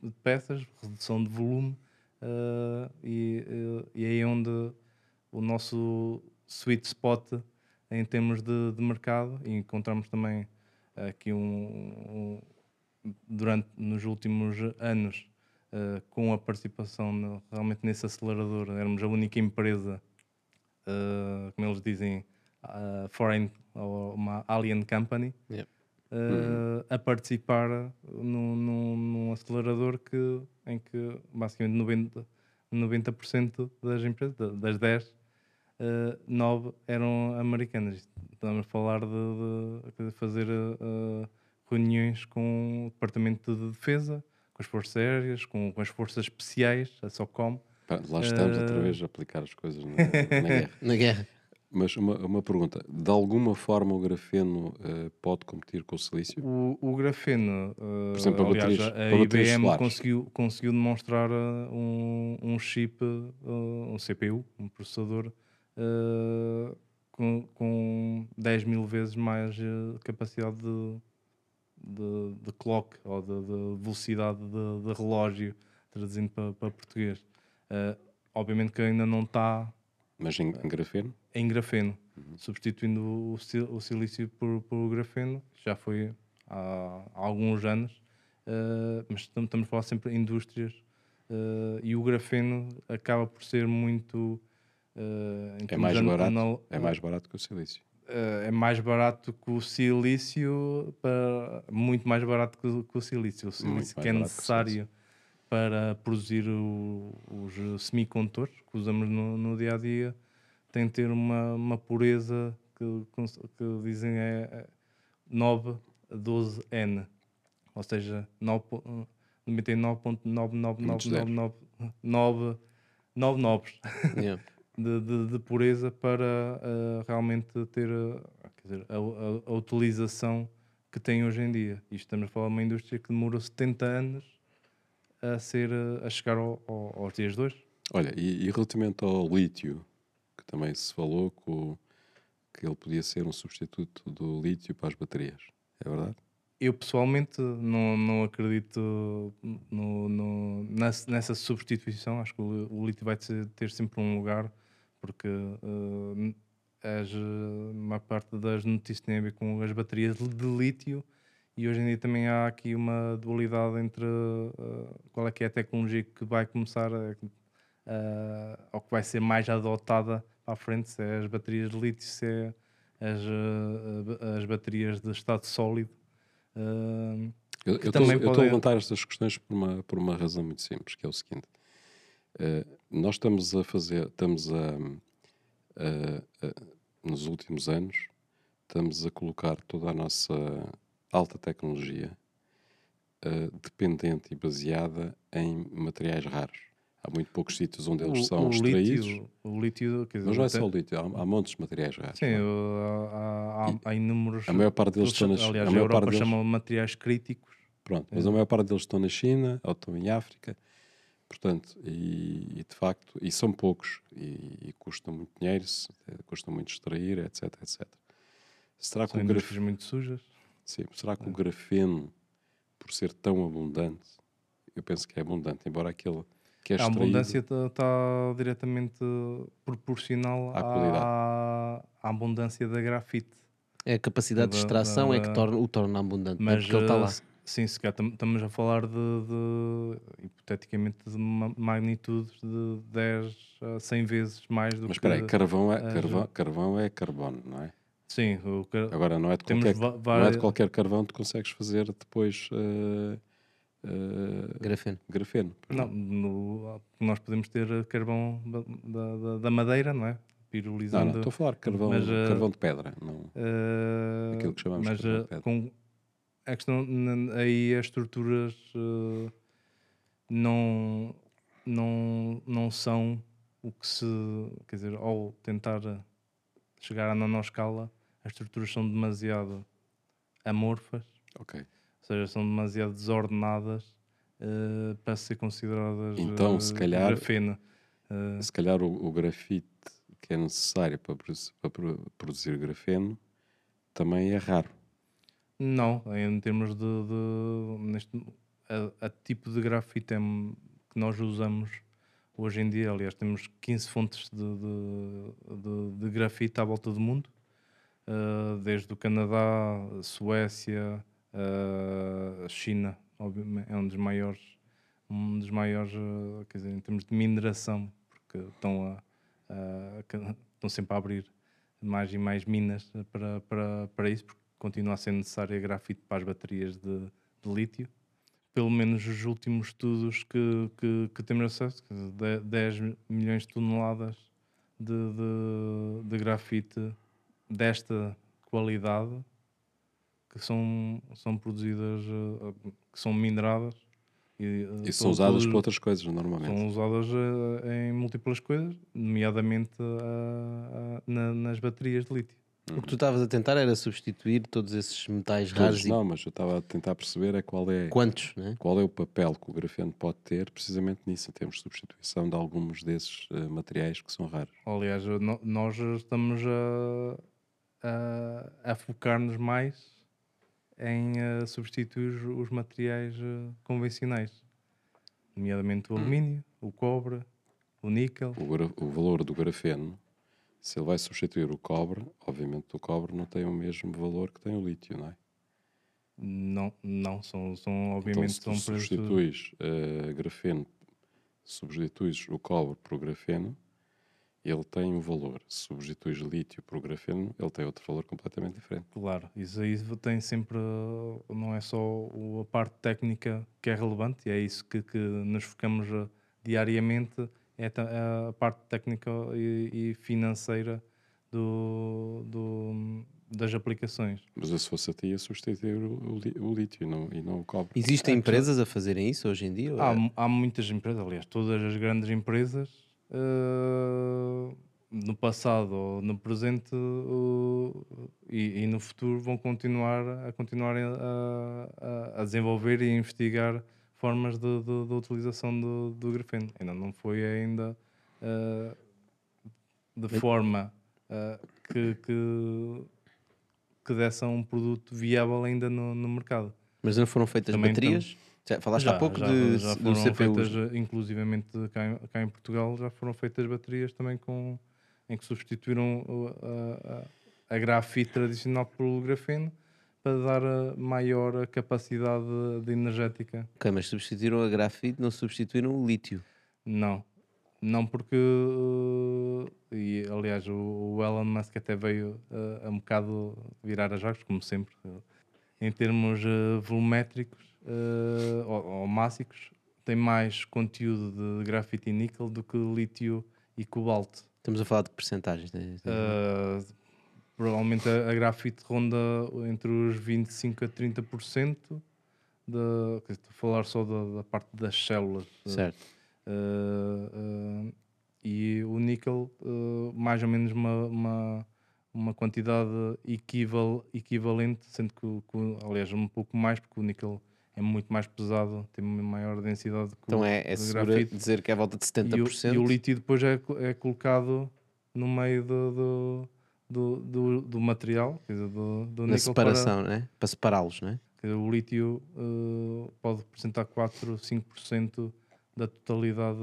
de peças, redução de volume, uh, e, e é aí onde o nosso sweet spot em termos de mercado e encontramos também aqui um, um durante nos últimos anos uh, com a participação no, realmente nesse acelerador éramos a única empresa uh, como eles dizem uh, foreign ou uma alien company yeah. uhum. a participar num, num, num, acelerador que em que basicamente 90 90% das empresas das 10 uh, nove eram americanas. Estamos a falar de, de, fazer uh, reuniões com o Departamento de Defesa, com as Forças Aéreas, com, com as Forças Especiais, a SOCOM. lá estamos uh... outra vez a aplicar as coisas na, na guerra. na guerra. Mas uma, uma pergunta: de alguma forma o grafeno uh, pode competir com o silício? O, o grafeno, uh, Por exemplo, aliás, baterias, a IBM conseguiu, conseguiu demonstrar um, um chip, um CPU, um processador uh, com, com 10 mil vezes mais uh, capacidade de, de, de, clock ou de, de velocidade de, de, relógio, traduzindo para, para português. Uh, obviamente que ainda não está. Mas em, em grafeno? Em grafeno, uhum. substituindo o, o silício por, por grafeno, já foi há, há alguns anos, uh, mas estamos, estamos a falar sempre em indústrias uh, e o grafeno acaba por ser muito Uh, é, mais barato, é mais barato que o silício. Uh, é mais barato que o silício, para, muito mais barato que, que o silício. O silício que é necessário que para produzir o, os semicondutores que usamos no, no, dia a dia tem de ter uma, uma pureza que, que dizem é 9 a 12N, ou seja, 99.99999 9 novos. Yeah. de, de, de pureza para uh, realmente ter uh, dizer, a, a, a, utilização que tem hoje em dia. Isto estamos a falar de uma indústria que demorou 70 anos a, ser, uh, a chegar ao, ao, aos dias de hoje. Olha, e, e, relativamente ao lítio, que também se falou que, o, que ele podia ser um substituto do lítio para as baterias, é verdade? Eu pessoalmente não, não acredito no, no, nessa, nessa substituição. Acho que o, o lítio vai ter sempre um lugar porque uh, as, uma parte das notícias tem a ver com as baterias de lítio e hoje em dia também há aqui uma dualidade entre uh, qual é que é a tecnologia que vai começar a, uh, ou que vai ser mais adotada para a frente, se é as baterias de lítio, se é as, uh, as baterias de estado sólido. Eu estou a levantar estas questões por uma, por uma razão muito simples, que é o seguinte. Uh, nós estamos a fazer, estamos a, a, a, nos últimos anos, estamos a colocar toda a nossa alta tecnologia uh, dependente e baseada em materiais raros. Há muito poucos sítios onde eles o, são o extraídos. Lítio, o lítio, quer dizer, Mas não é só o lítio, há, há montes de materiais raros. Sim, há, há, há, inúmeros. A maior parte deles estão nas Aliás, a, a Europa deles, chama materiais críticos. Pronto, mas a maior parte deles estão na China ou estão em África. Portanto, e, e, de facto, e são poucos, e, e custam muito dinheiro, custam muito extrair, etc, etc. Será são que o grafeno muito sujas? Sim, será que é. o grafeno, por ser tão abundante, eu penso que é abundante, embora aquele que é A abundância está tá diretamente proporcional à, à, à, abundância da grafite. É a capacidade de extração é que torna, o torna abundante, é Mas porque ele está eh, lá. Sim, se calhar tam- estamos a falar de, de, hipoteticamente de ma- magnitudes de 10 a 100 vezes mais do Mas que. espera aí, carvão é, as- carvão, carvão é carbono, não é? Sim, o car- Agora não é de qualquer, va- não é várias- de qualquer carvão que tu consegues fazer depois eh, eh, grafeno. grafeno. Não, no- nós podemos ter carvão da, da- da- madeira, não é? Pirolizando. Não, não, estou a falar de carvão- eh, carvão de pedra, não- eh, aquilo que chamamos de mas, carvão de eh, pedra. com a questão, aí as estruturas eh, não, não, não são o que se. Quer dizer, ao tentar chegar à nanoscala, as estruturas são demasiado amorfas. Ok. Ou seja, são demasiado desordenadas eh, para ser consideradas Então, eh, se calhar, grafeno. Eh, se calhar o, o grafite que é necessário para, para pro- produzir grafeno também é raro. Não, em termos de, de- neste, a, a tipo de grafite que nós usamos hoje em dia, aliás, temos 15 fontes de, de, de- de grafite à volta do mundo, eh, desde o Canadá, Suécia, a China, é um dos maiores, um dos maiores, eh, quer dizer, em termos de mineração, porque estão a- a- estão sempre a abrir mais e mais minas para, para, para isso, porque continua a ser necessária grafite para as baterias de, de lítio. Pelo menos os últimos estudos que, que, que temos acesso, quer dizer, de- 10 milhões de toneladas de, de, de grafite desta qualidade que são, são produzidas, eh, que são mineradas. E, eh, E são usadas todos- para outras coisas, normalmente. São usadas eh, em múltiplas coisas, nomeadamente ah, ah, na- nas baterias de lítio. O que tu estavas a tentar era substituir todos esses metais Todos raros e não, mas eu estava a tentar perceber é qual é, Quantos, né? qual é o papel que o grafeno pode ter precisamente nisso, em termos de substituição de alguns desses eh, materiais que são raros. Aliás, no- nós estamos a, a, a focar-nos mais em eh, substituir os, materiais eh, convencionais, nomeadamente o alumínio, o cobre, o níquel. O, o valor do grafeno, se ele vai substituir o cobre, obviamente o cobre não tem o mesmo valor que tem o lítio, não é? Não, não são, são Então, obviamente se tu são substituís eh, grafeno, substituís o cobre por grafeno, ele tem um valor. Se substituís lítio por grafeno, ele tem outro valor completamente diferente. Claro, isso aí tem sempre, uh, não é só a parte técnica que é relevante, e é isso que, que nos focamos uh, diariamente, é a parte técnica e, e financeira do, do- das aplicações. Mas eu, se fosse a ti, ia substituir o, o o lítio e não, e não o cobre. Existem empresas a fazerem isso hoje em dia? Há, é- há muitas empresas, aliás, todas as grandes empresas, uh, no passado ou no presente uh, e, e no futuro, vão continuar a continuar a, a- a desenvolver e a investigar formas de, de- de utilização do, do grafeno. Ainda não foi ainda uh, de Mas- forma uh, que, que, que desse a um produto viável ainda no, no mercado. Mas não foram feitas Também baterias? Já falaste há pouco de- já foram CPUs. feitas, inclusivamente cá em, cá em Portugal, já foram feitas baterias também com, em que substituíram a, a, a grafite tradicional pelo grafeno para dar a maior capacidade de energética. Ok, mas substituíram a grafite, não substituíram o lítio. Não, não porque uh, e aliás o, o Elon Musk até veio uh, a um bocado virar as jogos, como sempre, em termos uh, volumétricos uh, ou, ou mássicos, tem mais conteúdo de grafite e níquel do que lítio e cobalto. Estamos a falar de percentagens. Né? Uh, provavelmente a, a grafite ronda entre os 25% a 30%. Da, estou a falar só da, da parte das células. Certo. uh, uh, e o níquel, uh, mais ou menos uma, uma, uma quantidade equival, equivalente, sendo que, que aliás, um pouco mais, porque o níquel é muito mais pesado, tem uma maior densidade que Então é, é seguro dizer que é à volta de E o, 70%. e o lítio depois é, é colocado no meio do, do, do, do, do material, quer dizer, do, do Na separação, para, né? Para separá-los, né? dizer, o lítio uh, pode representar 4 ou 5% da totalidade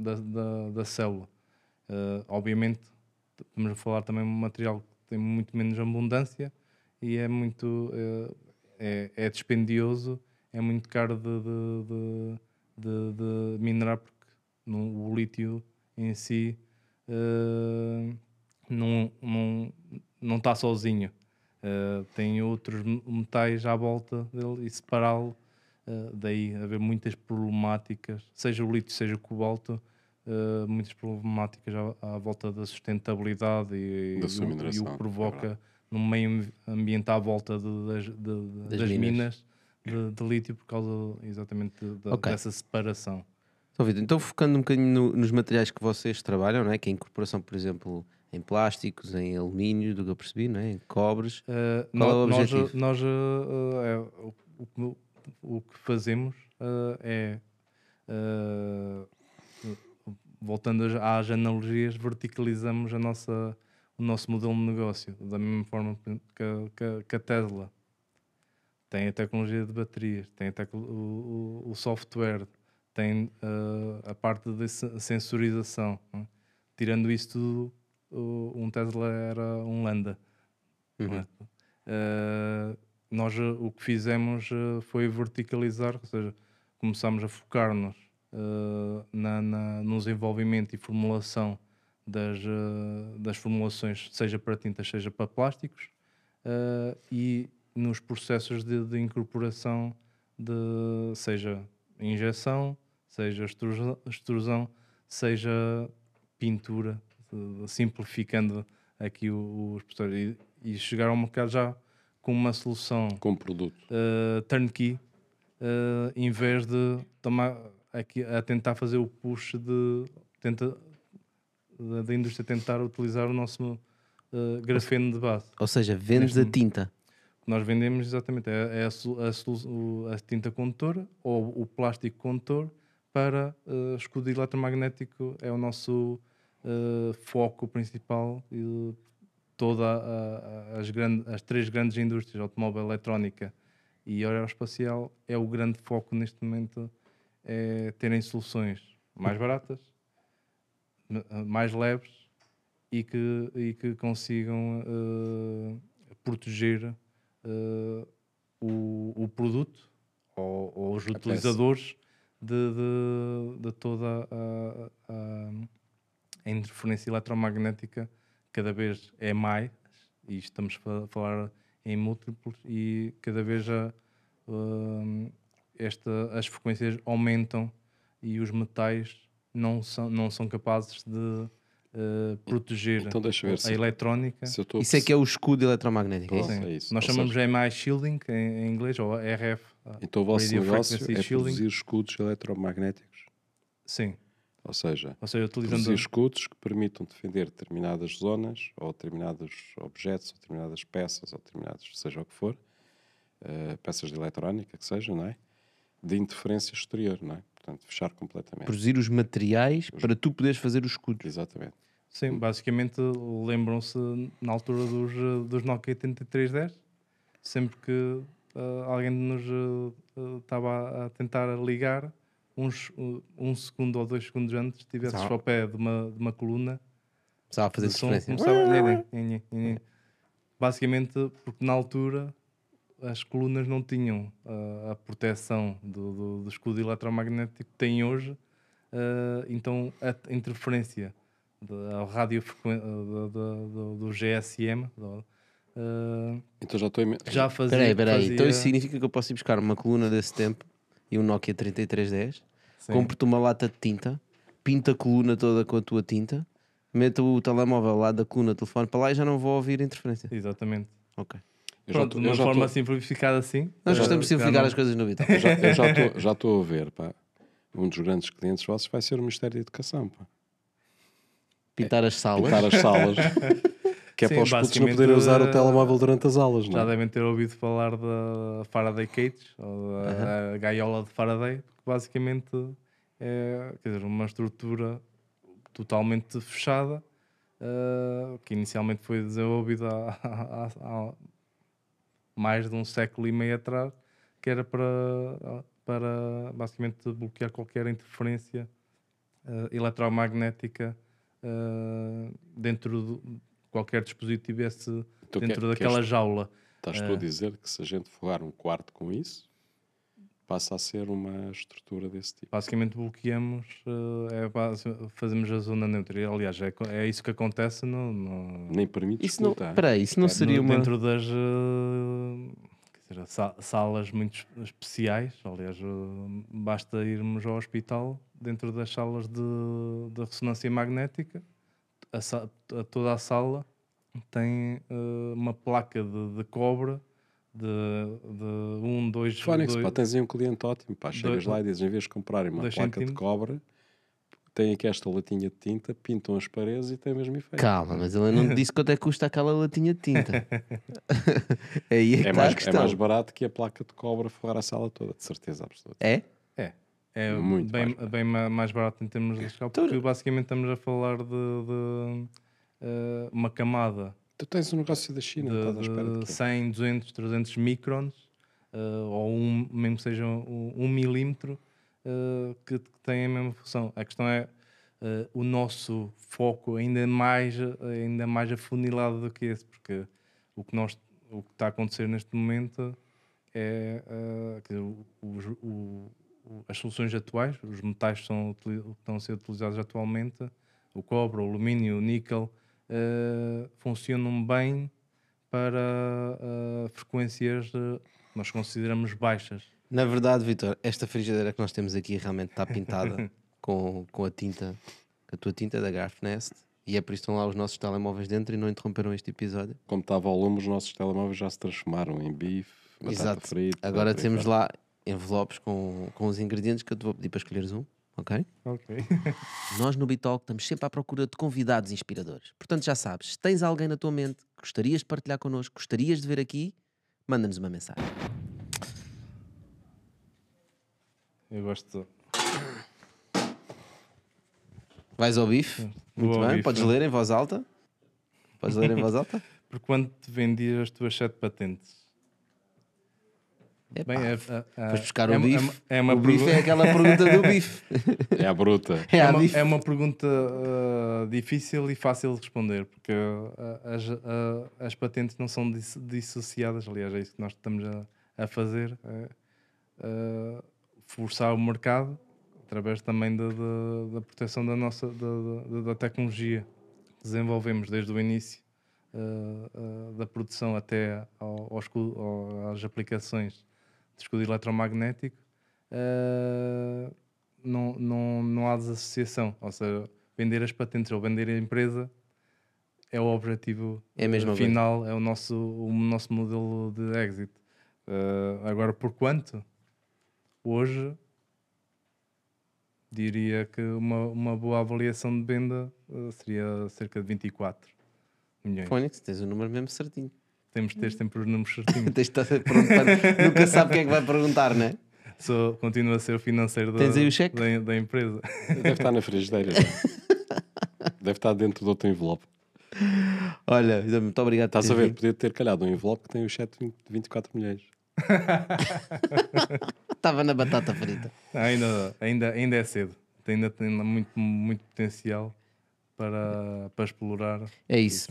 da, da, da, da, célula. Uh, obviamente, estamos a falar também de um material que tem muito menos abundância e é muito eh, é, é dispendioso, é muito caro de, de, de, de, de minerar porque no, o lítio em si uh, não, não, não está sozinho. Uh, tem outros metais à volta dele e separá-lo, uh, daí haver muitas problemáticas, seja o lítio, seja o cobalto, uh, muitas problemáticas à, à, volta da sustentabilidade e, da e, e o que provoca é no meio ambiente à volta de, das, de, das, das, minas, minas de, de, lítio por causa exatamente okay. dessa separação. Então, então, focando um bocadinho no, nos materiais que vocês trabalham, não é? que é a incorporação, por exemplo, em plásticos, em alumínio, do que eu percebi, não é? em cobres. Uh, Qual é o objetivo? Nós, nós uh, é, o, o, o, que fazemos uh, é, voltando às analogias, verticalizamos a nossa, o nosso modelo de negócio, da mesma forma que, que, que a Tesla tem a tecnologia de baterias, tem o, o, o software, tem a parte de sensorização. É? Tirando isso tudo, um Tesla era um Landa. Uhum. Uh, nós o que fizemos uh, foi verticalizar, ou seja, começámos a focar-nos uh, na, na, no desenvolvimento e formulação das, das formulações, seja para tintas, seja para plásticos, e nos processos de, de incorporação, de, seja injeção, seja extrusão, extrusão seja pintura, simplificando aqui os processos e, e chegar ao mercado já com uma solução com produto uh, turnkey uh, em vez de tomar aqui a tentar fazer o push de tenta da, da indústria tentar utilizar o nosso uh, grafeno de base. Ou seja, vendes a tinta. Nós vendemos exatamente é, é a, a, a, a, tinta condutora ou o plástico condutor para uh, escudo eletromagnético é o nosso uh, foco principal e todas as, grande, as três grandes indústrias, automóvel, eletrónica e aeroespacial, é o grande foco neste momento, é terem soluções mais baratas, mais leves e que, e que consigam uh, proteger uh, o, o, produto ou, ou os utilizadores de, de, de, toda a, a, a interferência eletromagnética cada vez é mais, e estamos a falar em múltiplos, e cada vez a, uh, esta, as frequências aumentam e os metais não são, não são capazes de uh, proteger então, a se, eletrónica. Se isso é que é o escudo eletromagnético. É é isso? Nós ou chamamos seja... MI shielding em, em, inglês, ou RF. Então o vosso negócio é shielding. produzir escudos eletromagnéticos? Sim. Ou seja, ou seja utilizando escudos que permitam defender determinadas zonas, ou determinados objetos, ou determinadas peças, ou determinados, seja o que for, uh, peças de eletrónica que seja, não é? De interferência exterior, não é? Portanto, fechar completamente. Produzir os materiais os... para tu poderes fazer os escudos. Exatamente. Sim, basicamente lembram-se na altura dos, dos Nokia 8310, sempre que uh, alguém nos estava uh, a tentar ligar, uns, um segundo ou dois segundos antes estivesses ao pé de uma, de uma coluna. Começava a fazer começava, Basicamente, porque na altura as colunas não tinham uh, a proteção do, do, do, escudo eletromagnético que têm hoje, uh, então a interferência da rádio do, do, do, GSM. Uh, então já estou já fazia. Peraí, peraí. Fazia... Então isso significa que eu posso ir buscar uma coluna desse tempo e um Nokia 3310, compro-te uma lata de tinta, pinta a coluna toda com a tua tinta, meto o telemóvel lá da coluna do telefone para lá e já não vou ouvir interferência. Exatamente. Ok. Pronto, de uma forma tô... simplificada assim. Nós gostamos de simplificar não... as coisas no Vital. Eu já estou a ver, pá. Um dos grandes clientes vossos vai ser o Ministério da Educação, pá. Pintar as salas. Pintar as salas. Que é Sim, para os putos não poderem usar o telemóvel durante as aulas, não Já é? devem ter ouvido falar da Faraday Cage, ou da uh -huh. gaiola de Faraday, porque basicamente é quer dizer, uma estrutura totalmente fechada, uh, que inicialmente foi desenvolvida há, há, há, mais de um século e meio atrás, que era para, para basicamente bloquear qualquer interferência uh, eletromagnética dentro do qualquer dispositivo esse Então, dentro quer- daquela queres- jaula. Estás tu Ah, a dizer que se a gente forrar um quarto com isso, passa a ser uma estrutura desse tipo. Basicamente bloqueamos, eh, é fazemos a zona neutra. Aliás, é, é isso que acontece no, no- Nem permite Isso não- escutar. peraí, isso não É, seria no- uma- Dentro das eh, dizer, sa- salas muito es- especiais, aliás, eh, basta irmos ao hospital, dentro das salas de, de ressonância magnética, a a- toda a sala tem eh, uma placa de, de cobre de, de um, dois, Fónix, dois- pá, tens aí um cliente ótimo, pá, chegas dois- lá e dizes, em vez de comprarem uma dois placa de centímetros. cobre, tem aqui esta latinha de tinta, pintam as paredes e tem o mesmo efeito. Calma, mas ele não disse quanto é que custa aquela latinha de tinta. Aí é que É mais, a é mais barato que a placa de cobre forrar a sala toda, de certeza absoluta. É? É. É Muito bem, mais bem ma- mais barato em termos de escala, porque basicamente estamos a falar de, de, eh, uma camada Tu tens um negócio da China, estás à espera de de quê? 100, 200, 300 microns, eh, ou um, mesmo que seja um, um milímetro, eh, que, que tem a mesma função. A questão é o nosso foco ainda mais, ainda mais afunilado do que esse, porque o que, nós, o que está a acontecer neste momento é o- os- o- o- as soluções atuais, os metais que são que estão a ser utilizados atualmente, o cobre, o alumínio, o níquel, eh, funcionam bem para eh, frequências eh, nós consideramos baixas. Na verdade, Vitor, esta frigideira que nós temos aqui realmente está pintada com, com a tinta, a tua tinta da Garf Nest, e é por isso que estão lá os nossos telemóveis dentro e não interromperam este episódio. Como estava ao lume, os nossos telemóveis já se transformaram em bife, batata Exato. frita. Agora temos lá envelopes com, com os ingredientes que eu te vou pedir para escolheres um, ok? Ok. Nós no Bitalk estamos sempre à procura de convidados inspiradores. Portanto, já sabes, se tens alguém na tua mente que gostarias de partilhar connosco, gostarias de ver aqui, manda-nos uma mensagem. Eu gosto. Vais ao bife? Vou Muito ao bem, bife. podes ler em voz alta? Podes ler em voz alta? Por quanto te vendi as tuas sete patentes? Epá, Bem, é- é- Foste buscar é o bife. É uma o bife é aquela pergunta do bife. É a bruta. É É, a uma, bife. é uma pergunta ah, difícil e fácil de responder, porque ah, as, ah, as patentes não são dis- dissociadas. Aliás, é isso que nós estamos a, a fazer: é, forçar o mercado através também da, da, da proteção da nossa da, da- da tecnologia que desenvolvemos desde o início da produção até ao, ao escudo- ao- às aplicações escudo eletromagnético. ah, não, não, não há desassociação. Ou seja, vender as patentes ou vender a empresa é o objetivo É final, é o nosso, o nosso modelo de exit. Eh, agora, por quanto? Hoje, diria que uma, uma boa avaliação de venda eh, seria cerca de 24 milhões. Fónix, tens o número mesmo certinho. Temos de ter sempre os números certinhos. Tens de estar pronto para- Nunca sabe o que é que vai perguntar, não é? Sou, continuo a ser o financeiro da, Tens aí o cheque? da, da empresa. Deve estar na frigideira. já. Deve estar dentro de outro envelope. Olha, muito obrigado por Estás a teres ver? vindo. Podia ter calhado um envelope que tem os 7 de 24 milhões. Estava na batata frita. ainda, ainda, ainda é cedo. Ainda tem muito, muito potencial para, para explorar. É isso.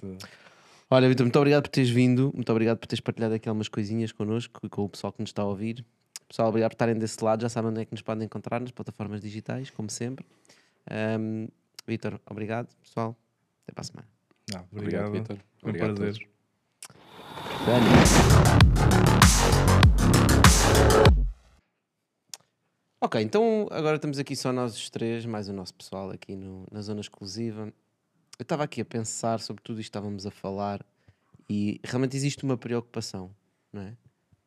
Olha, Vitor, muito obrigado por teres vindo, muito obrigado por teres partilhado aqui algumas coisinhas connosco e com o pessoal que nos está a ouvir. Pessoal, obrigado por estarem desse lado, já sabem onde é que nos podem encontrar, nas plataformas digitais, como sempre. Ahm, Vitor, obrigado, pessoal. Até para a semana. Ah, obrigado, Vitor. Foi um Obrigado prazer. Ok, então agora estamos aqui só nós os três, mais o nosso pessoal aqui no- na zona exclusiva. Eu estava aqui a pensar sobre tudo isto estávamos a falar e realmente existe uma preocupação, não é?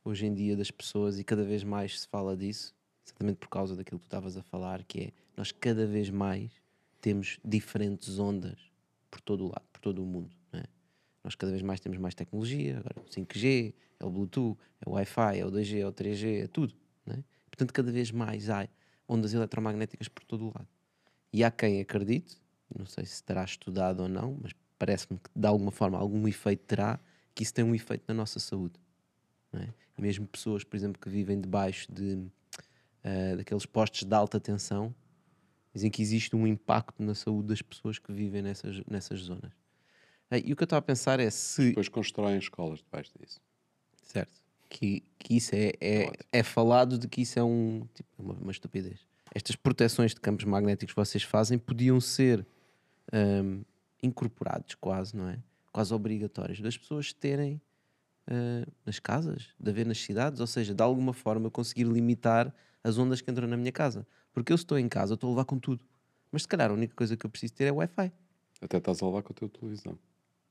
Hoje em dia das pessoas e cada vez mais se fala disso, exatamente por causa daquilo que tu estavas a falar, que é nós cada vez mais temos diferentes ondas por todo o lado, por todo o mundo, não é? Nós cada vez mais temos mais tecnologia, agora o 5G, é o Bluetooth, é o Wi-Fi, é o 2G, é o 3G, é tudo, não é? Portanto, cada vez mais há ondas eletromagnéticas por todo o lado. E há quem acredite, não sei se terá estudado ou não, mas parece-me que de alguma forma algum efeito terá, que isso tem um efeito na nossa saúde. é? E mesmo pessoas, por exemplo, que vivem debaixo de, ah, daqueles postos de alta tensão, dizem que existe um impacto na saúde das pessoas que vivem nessas, nessas zonas. E o que eu estava a pensar é se. Depois constroem escolas debaixo disso. Certo. Que, que isso é, é, é falado de que isso é um, tipo, uma, uma estupidez. Estas proteções de campos magnéticos que vocês fazem podiam ser hum, incorporados quase, não é? Quase obrigatórios das pessoas terem ah, nas casas, de haver nas cidades, ou seja, de alguma forma conseguir limitar as ondas que entram na minha casa. Porque eu se estou em casa, estou a levar com tudo. Mas se calhar a única coisa que eu preciso ter é Wi-Fi. Até estás a levar com a tua televisão.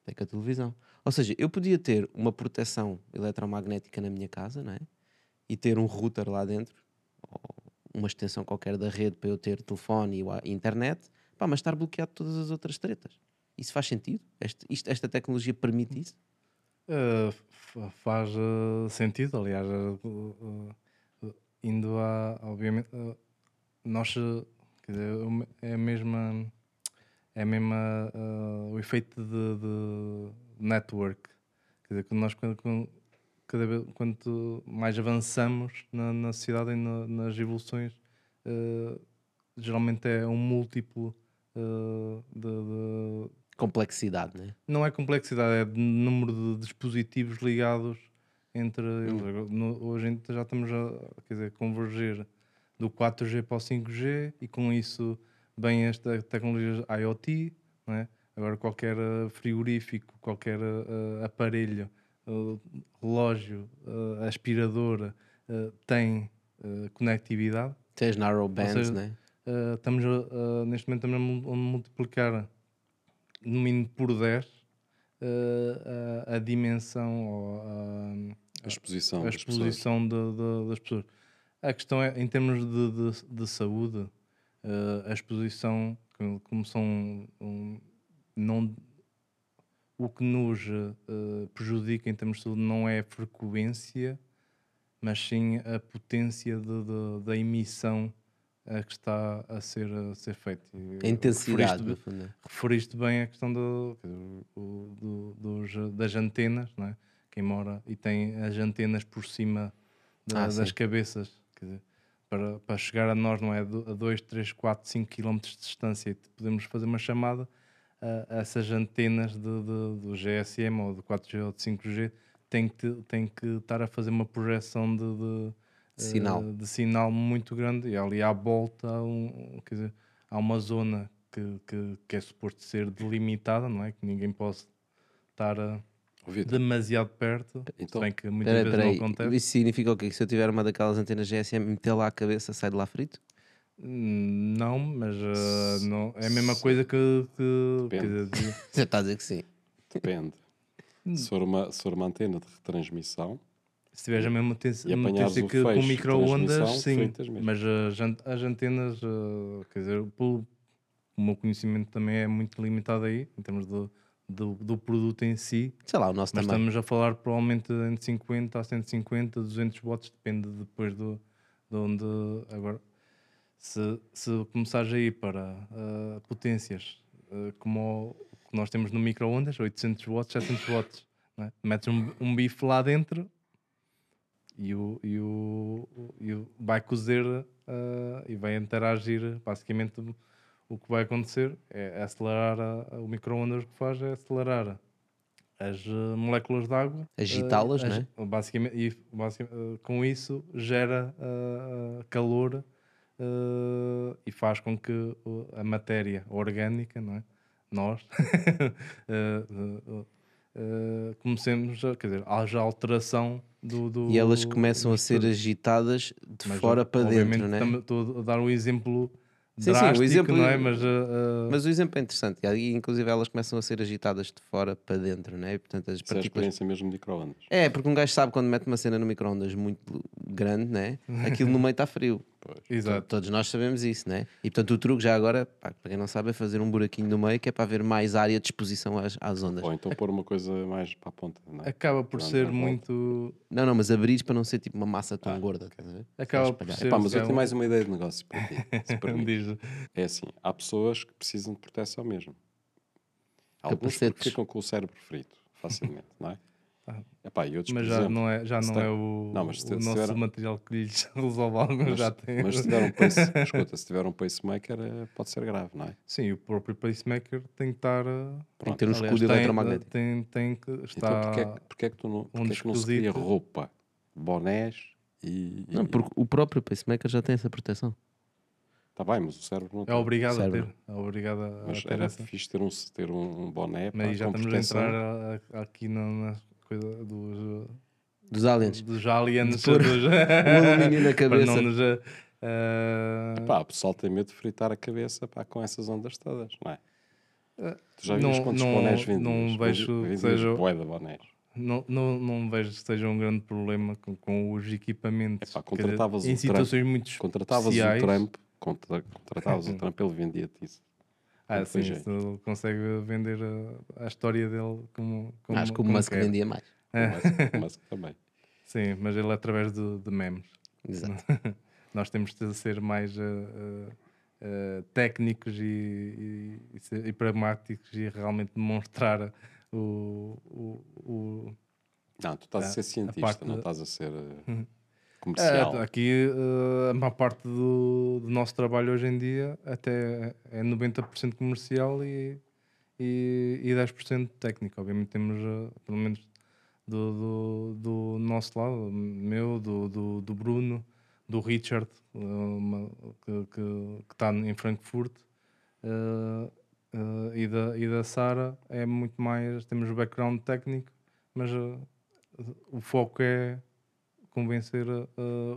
Até com a televisão. Ou seja, eu podia ter uma proteção eletromagnética na minha casa, não é? E ter um router lá dentro, uma extensão qualquer da rede para eu ter telefone e internet, pá, mas estar bloqueado todas as outras tretas. Isso faz sentido? Este- isto- esta tecnologia permite isso? Uh, fa- faz uh, sentido, aliás, uh, indo a, obviamente, nós, quer dizer, é a mesma, é a mesma, o efeito de, de network, quer dizer, quando nós, quando, cada vez, quanto mais avançamos na, na sociedade e na- nas evoluções, geralmente é um múltiplo uh, de- de, Complexidade, né? não é complexidade, é de número de dispositivos ligados entre eles. Agora, no- hoje em dia já estamos a quer dizer, converger do 4G para o 5G e com isso vem esta tecnologia IoT, não é? Agora qualquer eh, frigorífico, qualquer eh, aparelho, eh, relógio, eh, aspiradora eh, tem eh, conectividade. Tens narrow Ou bands, seja, né? Eh, estamos a, a- neste momento estamos a mu- a multiplicar no mínimo por 10 eh, a, a dimensão ou a, A exposição a das exposição de- de- das pessoas. A questão é, em termos de, de, de saúde, a exposição, como- são um, não, o que nos prejudica em termos de saúde não é a frequência, mas sim a potência da emissão a que está a ser, a ser feita. E A intensidade, referiste- né? Referiste bem a questão do, do- dos, das antenas, não é? quem mora e tem as antenas por cima da- Ah, das sim. cabeças, dizer, para, para chegar a nós, não é? Do- A 2, 3, 4, 5 km de distância e podemos fazer uma chamada a, a essas antenas de, de- do GSM ou do 4G ou de 5G tem que, tem que estar a fazer uma projeção de, de, Sinal. eh, de sinal muito grande e ali à volta há, um, dizer, há uma zona que, que, que é suposto ser delimitada, não é? Que ninguém possa estar a- demasiado perto, Então, se bem que muitas Peraí, vezes não acontece. Isso significa o quê? Que se eu tiver uma daquelas antenas GSM, meter lá a cabeça, sai de lá frito? Hum, Não, mas uh, não, é a mesma coisa que. que Depende. dizer, Você está a dizer que sim. Depende. se, for uma, se for uma antena de retransmissão, Se tiveres a mesma potência, que com de micro-ondas, sim. Mas as, an- as antenas, uh, quer dizer, pelo, o meu conhecimento também é muito limitado aí, em termos do, do, do produto em si. Sei lá, o nosso Mas também. estamos a falar provavelmente entre 50 a 150, 200 watts, depende depois do, de onde. Agora, se, se começares a ir para uh, potências uh, como o que nós temos no micro-ondas, 800 watts, 700 watts, não é? metes um, um bife lá dentro e, o, e, o, e o vai cozer uh, e vai interagir. Basicamente, o que vai acontecer é acelerar a- o micro-ondas. O que faz é acelerar as uh, moléculas de água, Agitá-las, uh, agi- Basicamente, e basicamente, uh, com isso gera calor e faz com que a matéria orgânica, não é? nós, comecemos a, quer dizer, haja alteração do, do E elas começam a ser agitadas de Mas, fora para dentro, né? Estou a dar um exemplo Sim, sim, drástico, o exemplo, não é? Mas, uh, mas o exemplo é interessante. E inclusive, elas começam a ser agitadas de fora para dentro, né? E, portanto, as isso é a partículas. experiência mesmo de micro-ondas. É, porque um gajo sabe quando mete uma cena no micro-ondas muito grande, né? Aquilo no meio está frio. Exato. To- Todos nós sabemos isso, né? E portanto, o truque já agora, pá, para quem não sabe, é fazer um buraquinho no meio que é para haver mais área de exposição às, às ondas. Ou então pôr uma coisa mais para a ponta. Não é? acaba por Pronto, ser volta. muito. Não, não, mas abrir para não ser tipo uma massa tão gorda. estás a ver? Acaba por ser- Epá, mas eu é tenho mais uma ideia de negócio para ti. se permites. Diz. é assim: há pessoas que precisam de proteção mesmo. Alguns ficam com o cérebro frito facilmente, não é? Epá, e outros, mas já exemplo, não é, já não tem- é o, Não, mas se- o se nosso tiver- material que lhes resolve algo, Mas, já tem. mas se tiver um pace, escuta, se tiver um pacemaker eh, pode ser grave, não é? Sim, o próprio pacemaker tem que estar. uh, Tem que ter um escudo eletromagnético. Tem, tem que estar. Então porquê, é que- porquê é que tu não, um é que não se cria roupa, bonés e... Não, porque o próprio pacemaker já tem essa proteção. Está bem, mas o cérebro não É tem. obrigado a ter. É obrigado a Mas ter era essa. fixe ter um, ter um, boné Mas já estamos a entrar aqui na coisa dos. Dos aliens. Dos aliens. Dos- o alumínio na Para cabeça. não nos, uh, uh, Pá, o pessoal tem medo de fritar a cabeça pá, com essas ondas todas, não é? Eh, Tu já vias não- quantos não- bonés vendias? não vejo seja- de bonés. Não, não, não vejo que seja um grande problema com, com os equipamentos. Epá, dizer, contratavas em situações Trump, muito contratavas especiais. o Trump, contra, contratavas o Trump, ele vendia-te isso. Ah, sim, ele consegue vender a, a história dele como, como Acho que o como Musk quer. vendia mais. É. O Musk- o Musk também. Sim, mas ele é através de, de memes. Exato. Nós temos de ser mais uh, uh, uh, técnicos e, e, e e pragmáticos e realmente demonstrar o. o, o Não, tu estás a ser cientista, parte não estás a ser Uhum. Comercial. É, aqui uh, a maior parte do, do nosso trabalho hoje em dia até é 90% comercial e, e, e 10% técnico. Obviamente temos, uh, pelo menos do, do, do nosso lado, meu, do, do, do Bruno, do Richard, uma- que que está em Frankfurt, uh, uh, e da, e da Sara, é muito mais. Temos o background técnico, mas uh, o foco é convencer uh,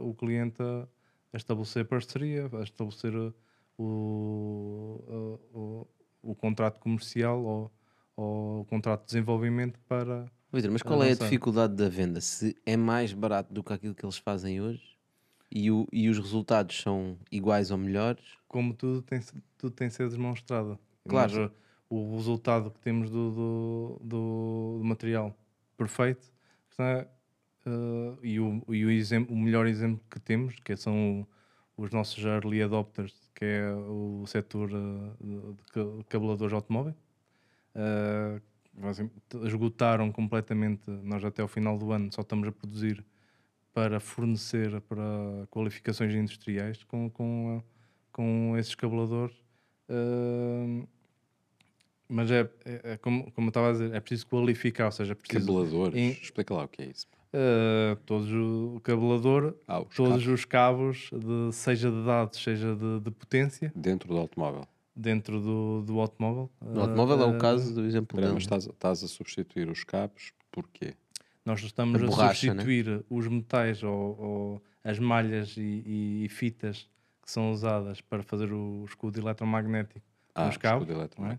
o cliente a, a estabelecer parceria, a estabelecer uh, o, uh, o, o contrato comercial ou, ou o contrato de desenvolvimento para. Vitor, mas qual é a dificuldade da venda? Se é mais barato do que aquilo que eles fazem hoje e, o- e os resultados são iguais ou melhores? Como tudo tem, tudo tem ser demonstrado. Claro. Uh, o resultado que temos do, do, do- material perfeito uh, e, o, e o, exemplo, o melhor exemplo que temos, que são os nossos early adopters, que é o setor uh, de, de ca- cabeladores de automóvel. Uh, esgotaram completamente. Nós, até ao final do ano, só estamos a produzir para fornecer para qualificações industriais com, com, com esses cabeladores. Uh, mas é, é- é como, como eu estava a dizer, é preciso qualificar, ou seja, é preciso. Cabeladores, em- explica lá o que é isso. Uh, todos o, cabelador, Ah, os todos cabos. os cabos, de, seja de dados, seja de, de potência, Dentro do automóvel. dentro do, do automóvel. No automóvel é o Uh, caso do exemplo mas estás, estás a substituir os cabos porquê? Nós estamos A a, borracha, né? substituir os metais ou, ou as malhas e, e- e fitas que são usadas para fazer o escudo eletromagnético Ah, nos cabos, é?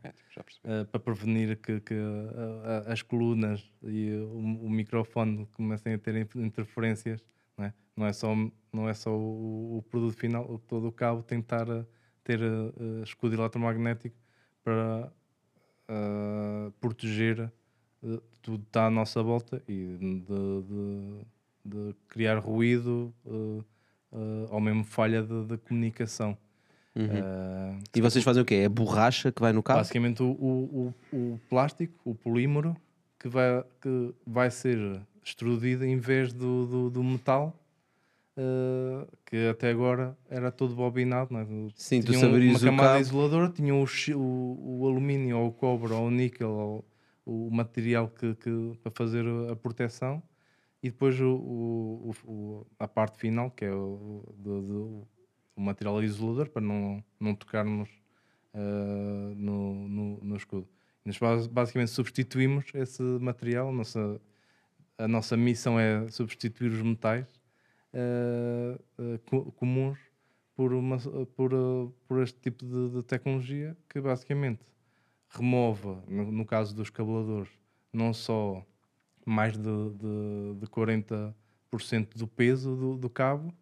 Uh, para prevenir que, que, uh, uh, as colunas e o, o microfone comecem a ter in- interferências. Não é, não é só, não é só o, o produto final, todo o cabo tem que estar a ter uh, escudo eletromagnético para uh, proteger uh, tudo que está à nossa volta e de, de- de criar ruído uh, ou mesmo falha de, de comunicação. Uhum. Uh, E vocês fazem o quê? É a borracha que vai no cabo? Basicamente o, o, o, plástico, o polímero, que vai, que vai ser extrudido em vez do, do, do metal, eh, que até agora era todo bobinado. Não é? Sim, tu Tinha um- saberias uma camada isoladora, tinha o, o, o alumínio, ou o cobre, ou o níquel, ou o material que, que, para fazer a proteção, e depois o, o- o- a parte final, que é o, do- do- o material isolador, para não, não tocarmos eh, no, no, no escudo. Nós bas- basicamente substituímos esse material, a nossa, a nossa missão é substituir os metais co- comuns por, uma, por, por este tipo de, de tecnologia que basicamente remove, no, no caso dos cabeladores, não só mais de, de, de 40% do peso do, do cabo,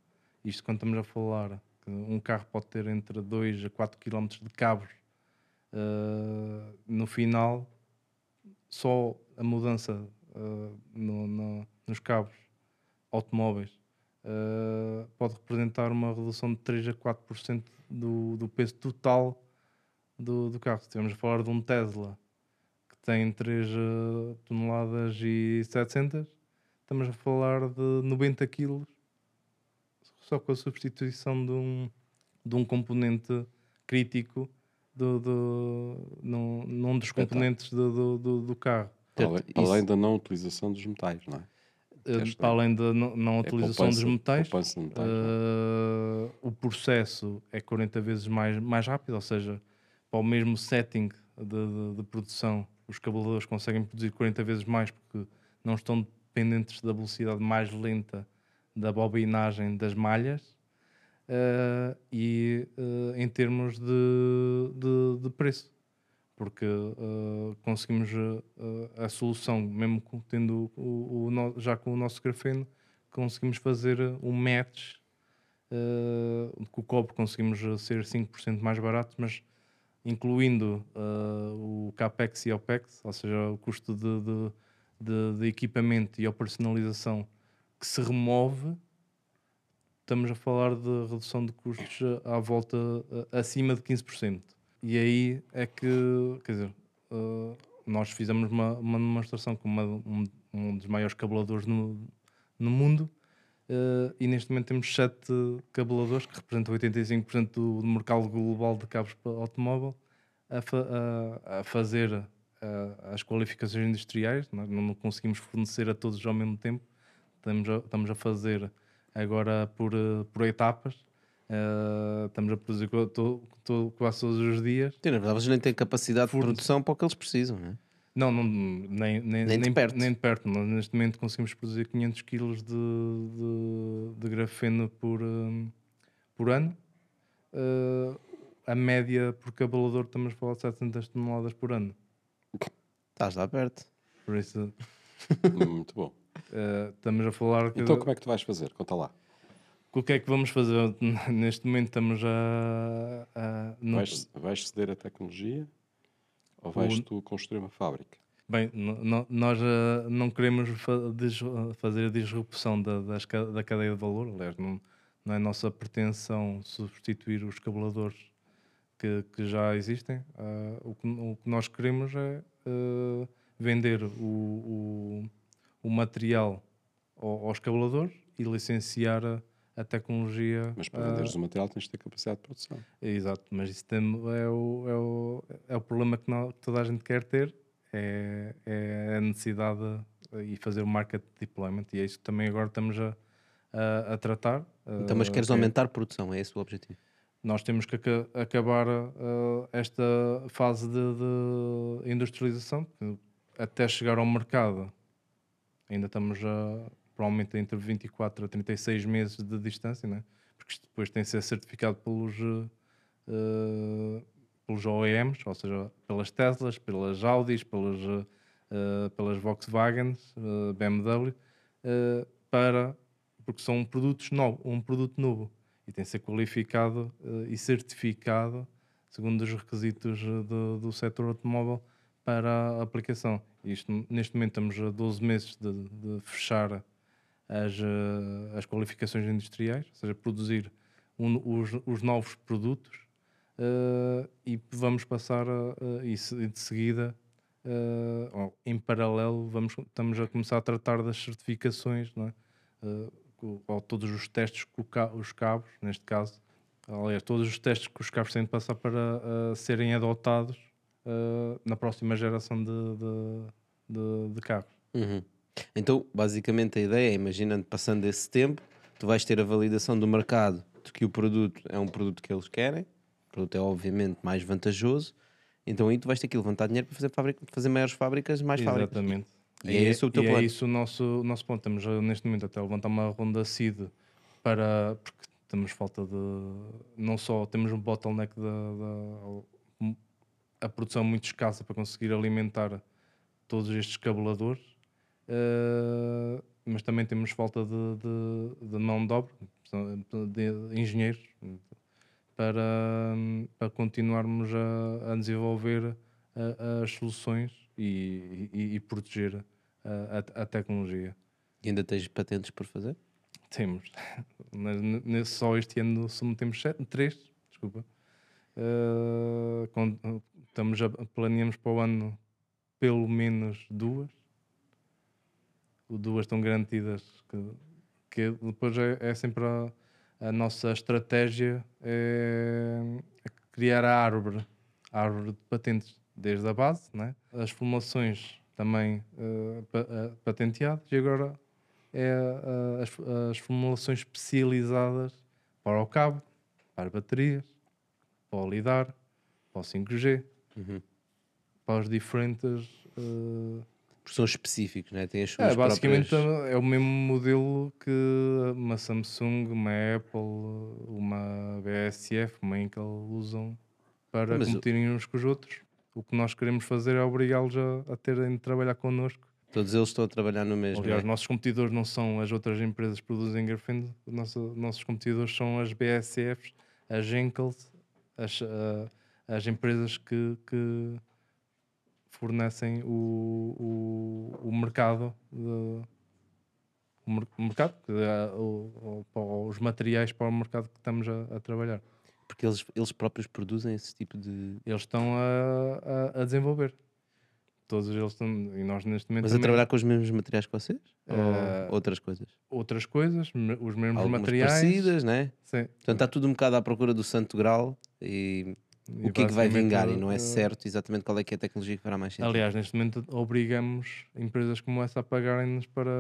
isto quando estamos a falar que um carro pode ter entre 2 a 4 km de cabos, eh, no final só a mudança eh, no- no- nos cabos automóveis eh, pode representar uma redução de 3 a 4% do, do peso total do, do carro. Se estivermos a falar de um Tesla que tem 3 uh, toneladas e 700, estamos a falar de 90 quilos só com a substituição de um, de um componente crítico do, do, num, num dos componentes do, do, do, do carro. Para além, além da não utilização dos metais, não é? Uh, para além da não, não É utilização dos metais, metais, uh, o processo é 40 vezes mais, mais rápido, ou seja, para o mesmo setting de, de, de produção, os cabeladores conseguem produzir 40 vezes mais porque não estão dependentes da velocidade mais lenta da bobinagem das malhas uh, e uh, em termos de, de, de preço, porque uh, conseguimos a solução, mesmo tendo o, o já com o nosso grafeno, conseguimos fazer um match com o cobre conseguimos ser 5% mais barato, mas incluindo o CAPEX e OPEX, ou seja, o custo de, de- de equipamento e operacionalização que se remove, estamos a falar de redução de custos à volta acima de 15%. E aí é que, quer dizer, eh, nós fizemos uma, uma demonstração com uma- um, um dos maiores cabeladores no, no mundo eh, e neste momento temos sete cabeladores que representam 85% do, do mercado global de cabos para automóvel a, fa- a- a fazer eh, as qualificações industriais. Não conseguimos fornecer a todos ao mesmo tempo. Estamos a, estamos a fazer agora por, eh, por etapas. Eh, estamos a produzir quase todos os dias. Sim, na verdade, vocês nem têm capacidade de produção para o que eles precisam, não é? Não, não nem, nem, Nem de perto. Nem de perto. Nós, neste momento conseguimos produzir 500 kg de, de, de grafeno por, hum, por ano. Eh, a média por cabelador estamos a falar de 700 toneladas por ano. Estás lá perto. Por isso, Muito bom. Eh, estamos a falar que. Então como é que tu vais fazer? Conta lá. O que é que vamos fazer? Neste momento estamos a. a no- Vais, vais ceder a tecnologia ou vais O- tu construir uma fábrica? Bem, nós eh, não queremos fa- fazer a disrupção da, da cadeia de valor, aliás, não, não é nossa pretensão substituir os cabeladores que, que já existem. Ah, o, que, o que nós queremos é eh, vender o, o, o material ao- aos cabeladores e licenciar a, a tecnologia. Mas para ah, venderes o material tens de ter capacidade de produção. Exato, mas isso tem- é, o, é, o, é o problema que, não- que toda a gente quer ter, é, é a necessidade de- e fazer o market deployment, e é isso que também agora estamos a, a, a tratar. Então, mas Uh, queres que é- aumentar a produção, é esse o objetivo? Nós temos que aca- acabar uh, esta fase de, de industrialização, até chegar ao mercado, ainda estamos a, provavelmente entre 24 a 36 meses de distância, né? porque isto depois tem que ser certificado pelos, uh, pelos OEMs, ou seja, pelas Teslas, pelas Audis, pelas, uh, pelas Volkswagens, uh, BMW, para, porque são produtos novos, um produto novo e tem que ser qualificado e certificado segundo os requisitos do, do setor automóvel para a aplicação. Isto, neste momento estamos a 12 meses de, de fechar as, uh, as qualificações industriais, ou seja, produzir um- os, os novos produtos uh, e vamos passar a- e de seguida, uh, em paralelo, vamos, estamos a começar a tratar das certificações, não é? Uh, ou todos os testes que os cabos, neste caso, aliás, todos os testes que os cabos têm de passar para uh, serem adotados uh, na próxima geração de, de, de- de carros. Uhum. Então, basicamente, a ideia é, imaginando, passando esse tempo, tu vais ter a validação do mercado de que o produto é um produto que eles querem, o produto é obviamente mais vantajoso, então aí tu vais ter que levantar dinheiro para fazer, fábrica, fazer maiores fábricas, mais fábricas. Exatamente. E, é esse o teu e plano. É isso o nosso, o nosso ponto. Estamos a, neste momento até a levantar uma ronda seed para. Porque temos falta de. Não só temos um bottleneck da. A produção muito escassa para conseguir alimentar todos estes cabeladores, eh, mas também temos falta de, de, de mão de obra, de engenheiros, para, para continuarmos a, a desenvolver a- as soluções e, e- e proteger a, a- tecnologia. E ainda tens patentes por fazer? Temos. Só este ano submetemos sete, três, desculpa. Uh, com- estamos a, planeamos para o ano pelo menos duas. Duas estão garantidas. Que, que depois é, é sempre a, a nossa estratégia é, é criar a árvore, a árvore de patentes, desde a base, né? as formulações também uh, pa, uh, patenteadas, e agora é uh, as, as formulações especializadas para o cabo, para baterias, para o LIDAR, para o 5G, Uhum. para os diferentes. Uh... Porque são específicos, né? Têm as suas É, basicamente próprias... é o mesmo modelo que uma Samsung, uma Apple, uma BSF, uma Intel usam para Mas o- competirem uns com os outros. O que nós queremos fazer é obrigá-los a, a terem de trabalhar connosco. Todos eles estão a trabalhar no mesmo. Aliás, os nossos competidores não são as outras empresas que produzem grafeno, os nossos, nossos competidores são as BSFs, as Henkels, as, ah, as empresas que, que fornecem o, o, o mercado, de- o, mer- o mercado é os materiais para o mercado que estamos a, a trabalhar. Porque eles, eles próprios produzem esse tipo de. Eles estão a, a, a desenvolver. Todos eles estão, e nós neste momento Mas a também- trabalhar com os mesmos materiais que vocês? Eh, Ou outras coisas? outras coisas, os mesmos Algumas materiais. parecidas, né? Sim. Portanto, está tudo um bocado à procura do santo grau e, E o que é que vai vingar e não é eh, certo exatamente qual é que é a tecnologia que fará mais sentido. Aliás, neste momento obrigamos empresas como essa a pagarem-nos para,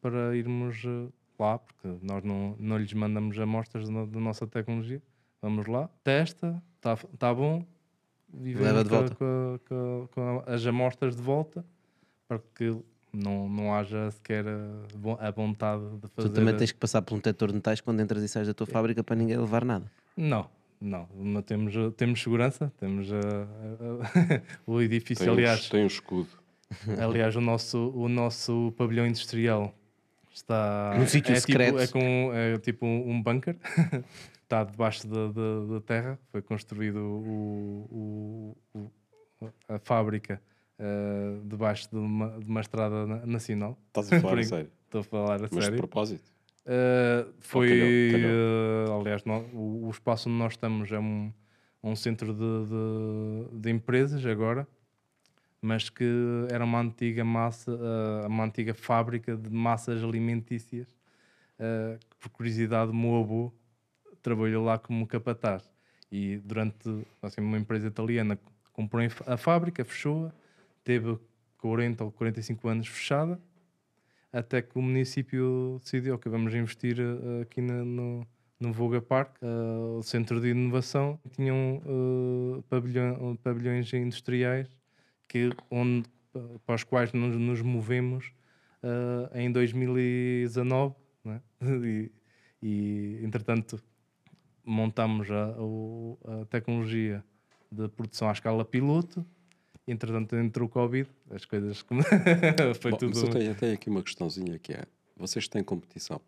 para irmos eh, lá, porque nós não, não lhes mandamos amostras da, da nossa tecnologia. Vamos lá, testa, está tá bom, e Leva de volta. Com, com com as amostras de volta para que não, não haja sequer a, a vontade de fazer. Tu também tens que passar por um detector de metais quando entras e sais da tua fábrica para ninguém levar nada. Não, não, não temos, uh, temos segurança, temos uh, uh, o edifício, Tem um- aliás. tem um escudo. Aliás, o nosso, o nosso pavilhão industrial está. Num sítio é secreto. Tipo, é, com, é tipo um bunker, está debaixo da, da, da terra. Foi construído o, o- o- a fábrica uh, debaixo de uma, de uma estrada na- nacional. Estás a falar a sério? Estou a falar a Mas de sério. propósito? Uh, foi, calhou, calhou. uh, aliás, o, o espaço onde nós estamos é um, um centro de, de, de empresas agora, mas que era uma antiga massa, uh, uma antiga fábrica de massas alimentícias. Que, por curiosidade, o meu avô trabalhou lá como capataz e durante assim, uma empresa italiana comprou a fábrica, fechou-a, teve 40 ou 45 anos fechada até que o município decidiu que vamos investir eh, aqui na- no, no Voga Park, eh, o centro de inovação. Tinham eh, pavilhão- pavilhões industriais que, onde, para os quais nos, nos movemos eh, em 2019. né? E, e, entretanto, montamos a, o- a tecnologia de produção à escala piloto. Entretanto, entrou o Covid, as coisas como foi Bom, tudo. Mas eu tenho, eu tenho aqui uma questãozinha que é: vocês têm competição?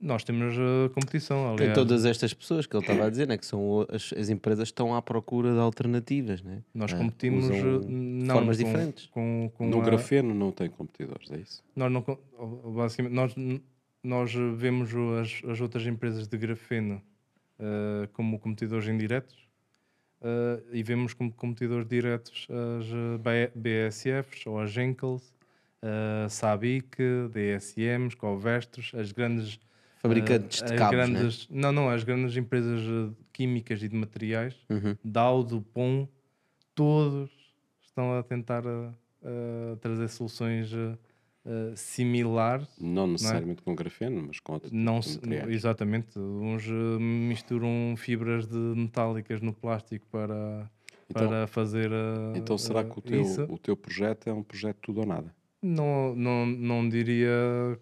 Nós temos a competição, Tem aliás. todas estas pessoas que ele estava a dizer, né? que são as, as empresas estão à procura de alternativas. Né? Nós Ah, competimos usam eh, de não, formas com- diferentes. Com, com no a- grafeno não tem competidores, é isso? Nós não com- basicamente nós, nós vemos as, as outras empresas de grafeno eh, como competidores indiretos eh, e vemos como competidores diretos as eh, BSFs ou as Henkels, uh, Sabic, DSMs, Covestros, as grandes Fabricantes eh, de as cabos, né? grandes, Não, não, as grandes empresas eh, químicas e de materiais, Uhum. Dow, Dupont, todos estão a tentar eh, eh, trazer soluções eh, eh, similares. Não é? necessariamente com grafeno, mas com outro tipo Não materiais. exatamente. Uns eh, misturam fibras de metálicas no plástico para, Então- para fazer. eh, Então será eh, que o teu, isso. o teu projeto é um projeto tudo ou nada? Não, não, não diria.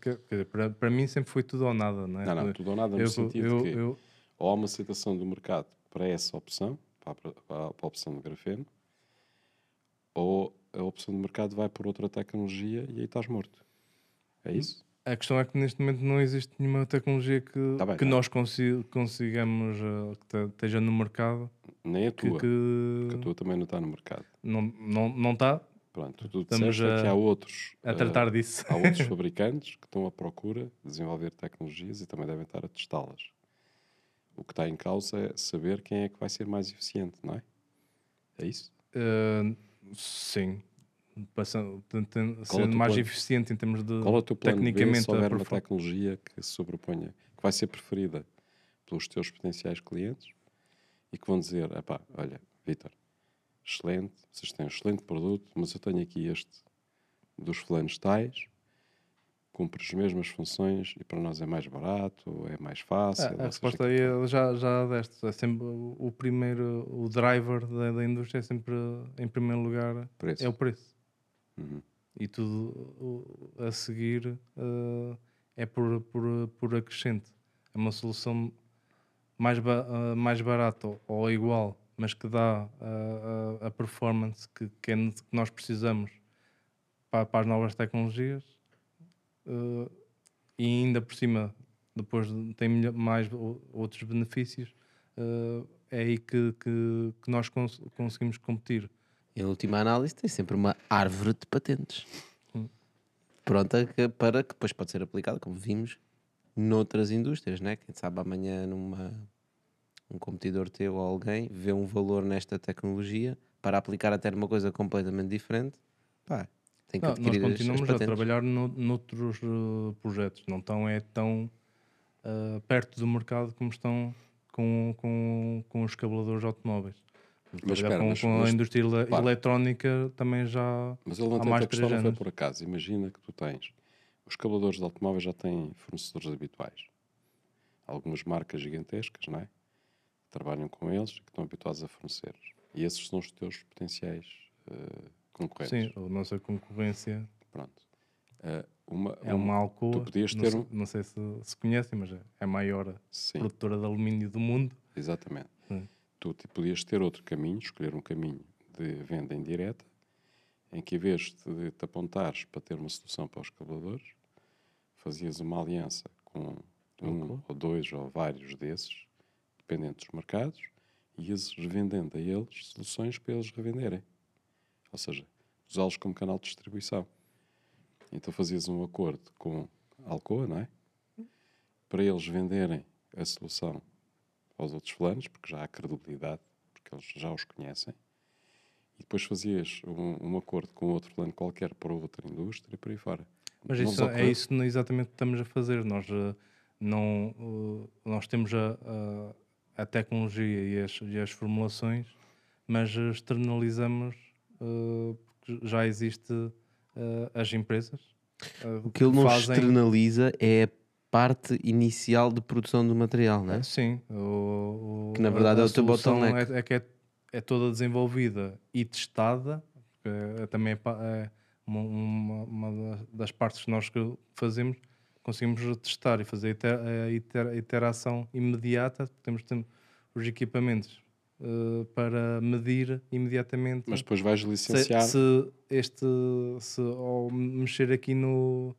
Que, dizer, para, para mim sempre foi tudo ou nada, não é? Não, não, tudo ou nada no Eu- sentido eu- que eu- ou há uma aceitação do mercado para essa opção, para a, para a- para a opção de grafeno, ou a opção de mercado vai por outra tecnologia e aí estás morto. É isso? A questão é que neste momento não existe nenhuma tecnologia que, Tá bem, que tá. nós consi- consigamos eh, que te- esteja no mercado. Nem a que- tua, que- porque a tua também não está no mercado. Não está. Não, não tá. Pronto, tu Estamos disseste é que a- há outros a tratar eh, disso. Há outros fabricantes que estão à procura de desenvolver tecnologias e também devem estar a testá-las. O que está em causa é saber quem é que vai ser mais eficiente, não é? É isso? Eh, Sim. Passando, tentando- é sendo teu mais plano? eficiente em termos de Qual é o teu plano B tecnicamente houver a uma tecnologia que se sobreponha, que vai ser preferida pelos teus potenciais clientes e que vão dizer, epá, olha, Vitor, excelente, vocês têm um excelente produto, mas eu tenho aqui este dos fulanos tais, cumpre as mesmas funções e para nós é mais barato, é mais fácil. Ah, a resposta aí é- já, já deste. É sempre o primeiro, o driver da, da indústria é sempre, em primeiro lugar, Preço. é o preço. Uhum. E tudo a seguir eh, é por, por, por acrescente. É uma solução mais, ba- ah, mais barata ou, ou igual, mas que dá ah, a, performance que, que, é que nós precisamos para, para as novas tecnologias. Eh, e ainda por cima, depois de- tem mais outros benefícios, eh, é aí que, que, que nós cons- conseguimos competir. Em última análise, tem sempre uma árvore de patentes Hum. pronta para que depois pode ser aplicada, como vimos, noutras indústrias, né? Quem sabe amanhã numa um competidor teu ou alguém vê um valor nesta tecnologia para aplicar até numa coisa completamente diferente, pá, tem que Não, nós adquirir as continuamos a trabalhar no, noutros eh, projetos, não estão é tão eh, perto do mercado como estão com, com, com os cabeladores automóveis. Mas espera, com, mas- com a mas- indústria ele- para. eletrónica também já Mas eu há levantei mais a questão, três não foi anos. por acaso. Imagina que tu tens. Os cabeladores de automóveis já têm fornecedores habituais. Algumas marcas gigantescas, não é? Trabalham com eles e que estão habituados a fornecer. E esses são os teus potenciais eh, concorrentes. Sim, a nossa concorrência Pronto. Eh, uma, é uma Alcoa. Tu podias não, ter sei, um. não sei se, se conhecem, mas é a maior Sim. produtora de alumínio do mundo. Exatamente. Sim. Tu te- podias ter outro caminho, escolher um caminho de venda indireta, em que em vez de te apontares para ter uma solução para os cabeladores, fazias uma aliança com um ou dois ou vários desses, dependendo dos mercados, e ias revendendo a eles soluções para eles revenderem. Ou seja, usá-los como canal de distribuição. Então fazias um acordo com a Alcoa, não é? Para eles venderem a solução aos outros fulanos, porque já há credibilidade, porque eles já os conhecem, e depois fazias um, um acordo com outro fulano qualquer para outra indústria e por aí fora. Mas Não isso, é isso exatamente que estamos a fazer. Nós, eh, não, eh, nós temos a, a, a tecnologia e as, e as formulações, mas externalizamos eh, já existe eh, as empresas. eh, O que ele não fazem- externaliza é a parte inicial de produção do material, não é? Sim. O, o- Que na verdade a é o teu bottleneck. É, é que é, é toda desenvolvida e testada. porque é, também é, é uma, uma, uma da- das partes que nós que fazemos. Conseguimos testar e fazer a iter- a iter- a iteração imediata. Temos, temos os equipamentos eh, para medir imediatamente. Mas depois vais se- licenciar. Se, este, se ao mexer aqui no,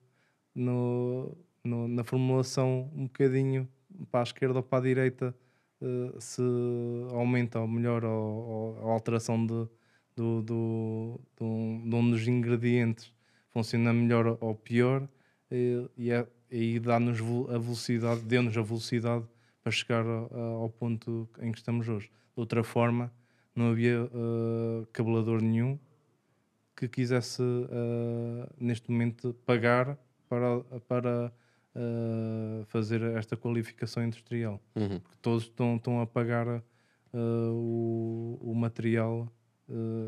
no, no- na formulação um bocadinho para a esquerda ou para a direita, eh, se aumenta ou melhora ou, ou a alteração de, do, do, de, um, de um dos ingredientes funciona melhor ou pior, eh, e é- aí dá-nos a velocidade, deu-nos a velocidade para chegar ao ponto em que estamos hoje. De outra forma, não havia eh, cabelador nenhum que quisesse eh, neste momento pagar para, para eh, fazer esta qualificação industrial. Uhum. Porque todos estão, estão a pagar o, o material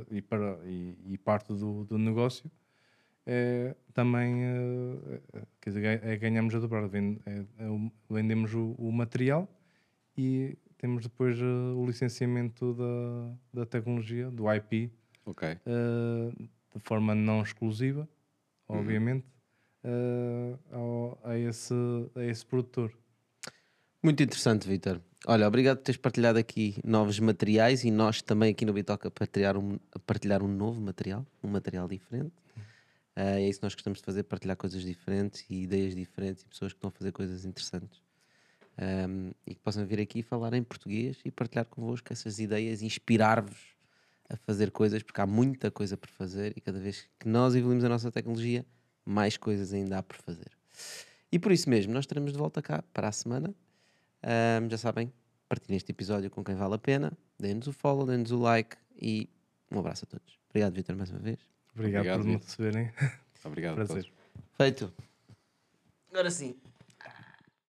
e, para, e, e parte do, do negócio é também quer dizer, ga- é, ganhamos a dobrar. É- é vendemos o, o material e temos depois eh, o licenciamento da, da tecnologia, do IP, Ok. eh, de forma não exclusiva, Uhum. obviamente, eh, ao- a, esse, a esse produtor. Muito interessante, Vitor. Olha, obrigado por teres partilhado aqui novos materiais e nós também aqui no Bitoca partilhar um, partilhar um novo material, um material diferente. Ah, é isso que nós gostamos de fazer, partilhar coisas diferentes e ideias diferentes e pessoas que estão a fazer coisas interessantes. Ahm, e que possam vir aqui falar em português e partilhar convosco essas ideias, inspirar-vos a fazer coisas, porque há muita coisa por fazer e cada vez que nós evoluímos a nossa tecnologia, mais coisas ainda há por fazer. E por isso mesmo, nós estaremos de volta cá para a semana. Ahm, já sabem, partilhem este episódio com quem vale a pena, deem-nos o follow, deem-nos o like e um abraço a todos. Obrigado, Vitor, mais uma vez. Obrigado, Obrigado, por me receberem. Obrigado a Prazer. todos. Feito. Agora sim.